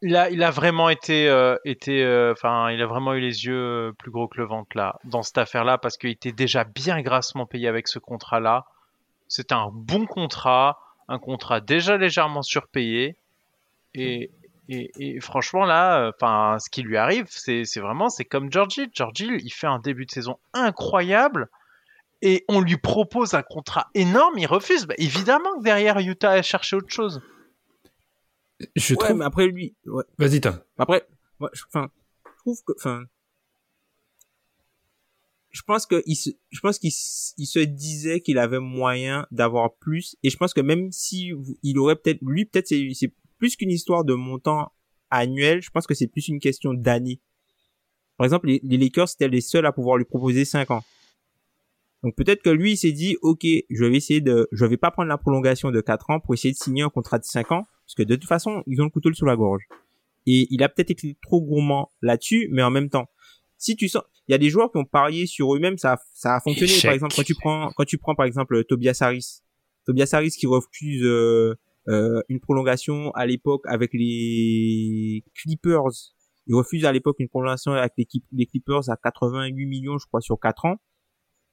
il a, il a vraiment été, euh, été, euh, enfin, il a vraiment eu les yeux euh, plus gros que le ventre là, dans cette affaire-là, parce qu'il était déjà bien grassement payé avec ce contrat-là. C'est un bon contrat, un contrat déjà légèrement surpayé, et, et, et franchement là, enfin, ce qui lui arrive, c'est, c'est vraiment, c'est comme Georgie. Georgie, il fait un début de saison incroyable, et on lui propose un contrat énorme, il refuse. Bah, évidemment que derrière Utah a cherché autre chose. Je trouve. mais après lui. Vas-y, Tom. Après, moi, enfin, je trouve que, enfin, je pense que il se, je pense qu'il il se disait qu'il avait moyen d'avoir plus, et je pense que même si il aurait peut-être, lui peut-être c'est, c'est plus qu'une histoire de montant annuel, je pense que c'est plus une question d'année. Par exemple, les, les Lakers c'était les seuls à pouvoir lui proposer 5 ans. Donc peut-être que lui, il s'est dit, ok, je vais essayer de, je vais pas prendre la prolongation de 4 ans pour essayer de signer un contrat de 5 ans, parce que de toute façon, ils ont le couteau sous la gorge. Et il a peut-être été trop gourmand là-dessus, mais en même temps, si tu sens, il y a des joueurs qui ont parié sur eux-mêmes, ça, a, ça a fonctionné. Par exemple, quand tu prends, quand tu prends par exemple Tobias Harris, Tobias Harris qui refuse euh, euh, une prolongation à l'époque avec les Clippers. Il refuse à l'époque une prolongation avec l'équipe, les Clippers à 88 millions, je crois, sur 4 ans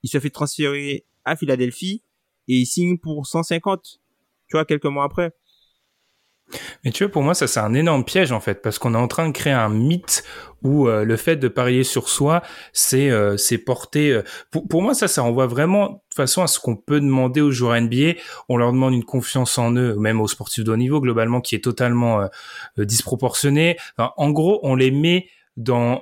il se fait transférer à Philadelphie et il signe pour 150, tu vois, quelques mois après. Mais tu vois, pour moi, ça c'est un énorme piège en fait, parce qu'on est en train de créer un mythe où euh, le fait de parier sur soi, c'est euh, c'est porter. Euh, pour, pour, moi, ça, ça renvoie vraiment de façon à ce qu'on peut demander aux joueurs NBA. On leur demande une confiance en eux, même aux sportifs de haut niveau globalement, qui est totalement disproportionnée. en gros, on les met dans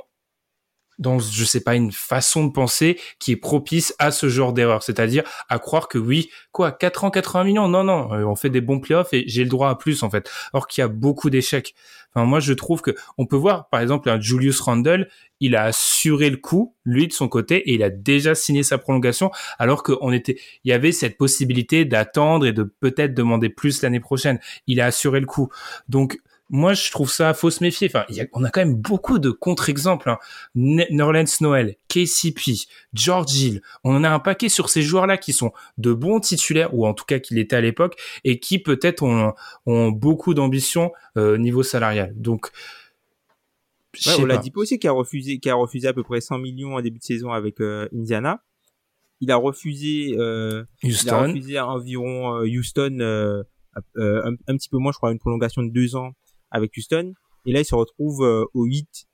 dans je sais pas une façon de penser qui est propice à ce genre d'erreur, c'est-à-dire à croire que oui, quoi, 4 ans 80 millions, non non, euh, on fait des bons playoffs et j'ai le droit à plus en fait. Or qu'il y a beaucoup d'échecs. Enfin moi je trouve que on peut voir par exemple un Julius Randle, il a assuré le coup lui de son côté et il a déjà signé sa prolongation alors qu'on était il y avait cette possibilité d'attendre et de peut-être demander plus l'année prochaine. Il a assuré le coup. Donc moi, je trouve ça faut se méfier. Enfin, y a, on a quand même beaucoup de contre-exemples. Hein. Nerlens Noel, KCP, George Hill. On en a un paquet sur ces joueurs-là qui sont de bons titulaires, ou en tout cas qui l'étaient à l'époque, et qui peut-être ont, ont, beaucoup d'ambition euh, niveau salarial. Donc, ouais, on l'a dit aussi qui a refusé, qui a refusé à peu près 100 millions en début de saison avec euh, Indiana. Il a refusé, euh, il a refusé environ euh, Houston. Euh, un, un, petit peu moins, je crois, une prolongation de deux ans avec Houston et là il se retrouve euh, au 8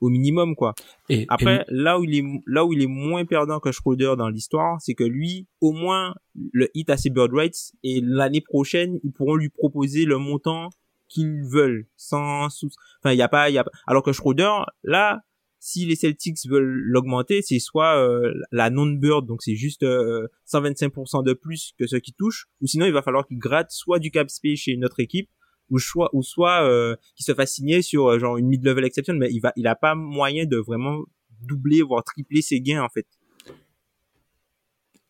au minimum quoi. Et, Après là où il est là où il est moins perdant que Schroeder dans l'histoire, c'est que lui au moins le hit a ses bird rights et l'année prochaine, ils pourront lui proposer le montant qu'ils veulent sans enfin il y a pas il y a alors que Schroeder là si les Celtics veulent l'augmenter, c'est soit euh, la non-bird, donc c'est juste 125% euh, de plus que ce qui touche, ou sinon il va falloir qu'il gratte soit du cap space chez une autre équipe, ou soit ou soit euh, qui se fasse signer sur euh, genre une mid level exception mais il va il a pas moyen de vraiment doubler voire tripler ses gains en fait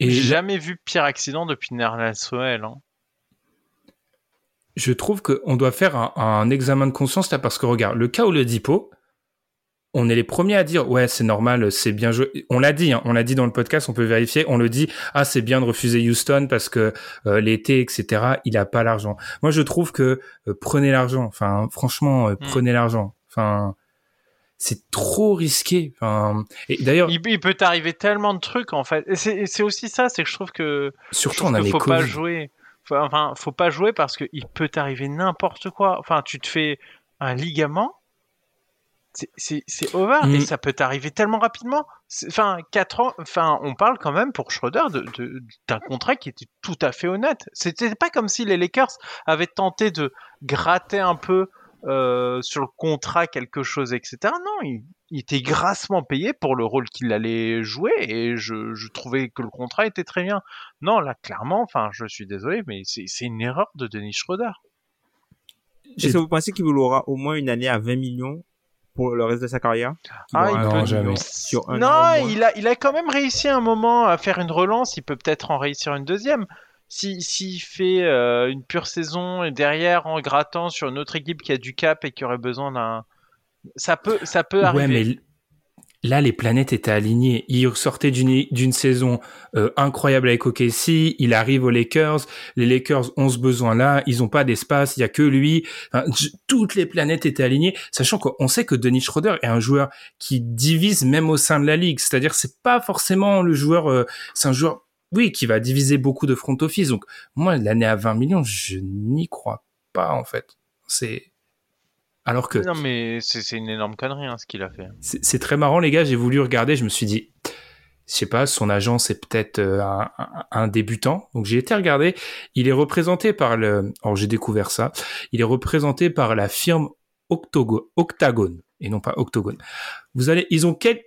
et j'ai jamais vu pire accident depuis Nerlens Soel hein. je trouve qu'on doit faire un, un, examen de conscience là parce que regarde le cas où le Dipo on est les premiers à dire ouais c'est normal c'est bien joué. On l'a dit hein, on l'a dit dans le podcast on peut vérifier on le dit ah c'est bien de refuser Houston parce que euh, l'été etc il a pas l'argent. Moi je trouve que euh, prenez l'argent. Enfin franchement euh, hmm. prenez l'argent. Enfin c'est trop risqué. Enfin et d'ailleurs il, peut t'arriver tellement de trucs en fait. Et c'est aussi ça c'est que je trouve que surtout on a faut pas jouer. Enfin faut pas jouer parce que il peut t'arriver n'importe quoi. Enfin tu te fais un ligament c'est over et mm. ça peut arriver tellement rapidement. Enfin, 4 ans, enfin, on parle quand même pour Schroeder d'un de, contrat qui était tout à fait honnête. C'était pas comme si les Lakers avaient tenté de gratter un peu euh, sur le contrat quelque chose, etc. Non, il, était grassement payé pour le rôle qu'il allait jouer et je, je, trouvais que le contrat était très bien. Non, là, clairement, enfin, je suis désolé, mais c'est une erreur de Denis Schroeder. Est-ce que vous pensez qu'il aura au moins une année à 20 millions pour le reste de sa carrière? Ah, il non, jamais. non, il a, il a quand même réussi un moment à faire une relance. Il peut peut-être en réussir une deuxième. S'il si, fait euh, une pure saison et derrière en grattant sur une autre équipe qui a du cap et qui aurait besoin d'un, ça peut, ça peut arriver là les planètes étaient alignées. Il sortait d'une saison euh, incroyable avec OKC, il arrive aux Lakers, les Lakers ont ce besoin-là, ils ont pas d'espace, il y a que lui. toutes les planètes étaient alignées, sachant qu'on sait que Dennis Schroeder est un joueur qui divise même au sein de la ligue. C'est-à-dire c'est pas forcément le joueur, euh, c'est un joueur oui qui va diviser beaucoup de front office. Donc moi l'année à 20 millions, je n'y crois pas en fait. C'est alors que. Non, mais c'est une énorme connerie hein, ce qu'il a fait. C'est très marrant, les gars. J'ai voulu regarder. Je me suis dit, je sais pas, son agent c'est peut-être un, un, débutant. Donc j'ai été regarder, il est représenté par le, alors j'ai découvert ça, il est représenté par la firme Octagon, et non pas Octogone. Vous allez, ils ont quelques,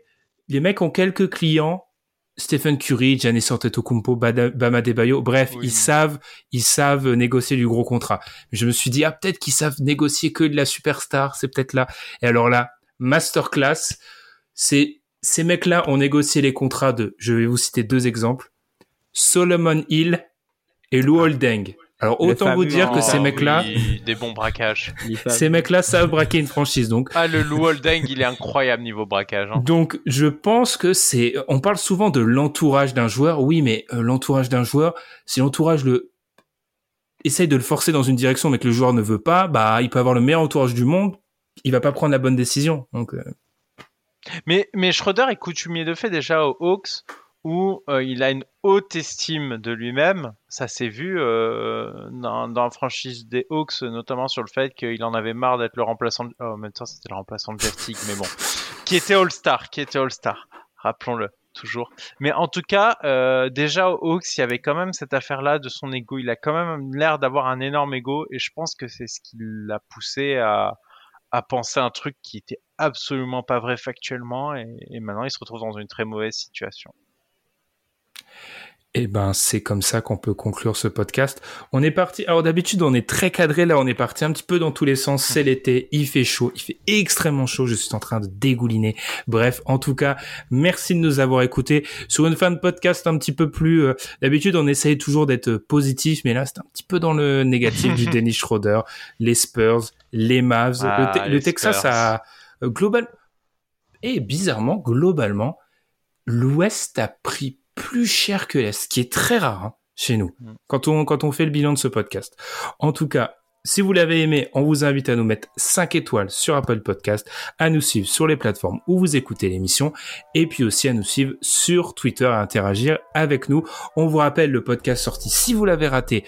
les mecs ont quelques clients Stephen Curry, Giannis Antetokounmpo, Bama Debayo, bref, ils savent, ils savent négocier du gros contrat. Je me suis dit ah peut-être qu'ils savent négocier que de la superstar, c'est peut-être là. Et alors là, masterclass, c'est ces mecs-là ont négocié les contrats de, je vais vous citer deux exemples, Solomon Hill et Lou Holding. Alors autant vous dire que ces mecs-là, des bons braquages. [laughs] ces mecs-là savent braquer une franchise. Donc ah le Lou Holding, il est incroyable niveau braquage. Hein. Donc je pense que c'est, on parle souvent de l'entourage d'un joueur. Oui, mais euh, l'entourage d'un joueur, si l'entourage le essaye de le forcer dans une direction, mais que le joueur ne veut pas, bah il peut avoir le meilleur entourage du monde, il va pas prendre la bonne décision. Donc. Euh. Mais mais Schroeder est coutumier de fait déjà aux Hawks où euh, il a une haute estime de lui-même. Ça s'est vu euh, dans, dans, la franchise des Hawks, notamment sur le fait qu'il en avait marre d'être le remplaçant. De... Oh, en même temps, c'était le remplaçant de Jeff mais bon, qui était All-Star, qui était All-Star. Rappelons-le toujours. Mais en tout cas, euh, déjà aux Hawks, il y avait quand même cette affaire-là de son ego. Il a quand même l'air d'avoir un énorme ego, et je pense que c'est ce qui l'a poussé à, à penser un truc qui était absolument pas vrai factuellement, et, et maintenant il se retrouve dans une très mauvaise situation. Eh ben, c'est comme ça qu'on peut conclure ce podcast. On est parti. Alors d'habitude, on est très cadré. Là, on est parti un petit peu dans tous les sens. C'est l'été. Il fait chaud. Il fait extrêmement chaud. Je suis en train de dégouliner. Bref, en tout cas, merci de nous avoir écoutés sur une fin de podcast un petit peu plus. Euh, d'habitude, on essaye toujours d'être positif, mais là, c'est un petit peu dans le négatif du [laughs] Dennis Schroeder, les Spurs, les Mavs, le, ah, Texas a euh, global. Et bizarrement, globalement, l'Ouest a pris plus cher que l'Est, ce qui est très rare hein, chez nous, mm. quand, on, quand on fait le bilan de ce podcast. En tout cas, si vous l'avez aimé, on vous invite à nous mettre 5 étoiles sur Apple Podcast, à nous suivre sur les plateformes où vous écoutez l'émission, et puis aussi à nous suivre sur Twitter, à interagir avec nous. On vous rappelle le podcast sorti, si vous l'avez raté,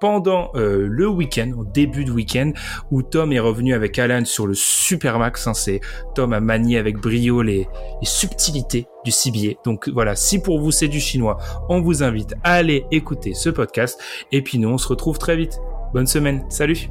pendant euh, le week-end, au début de week-end, où Tom est revenu avec Alan sur le Supermax. Hein, c'est Tom a manié avec brio les, les subtilités du cibier. Donc voilà, si pour vous c'est du chinois, on vous invite à aller écouter ce podcast. Et puis nous, on se retrouve très vite. Bonne semaine. Salut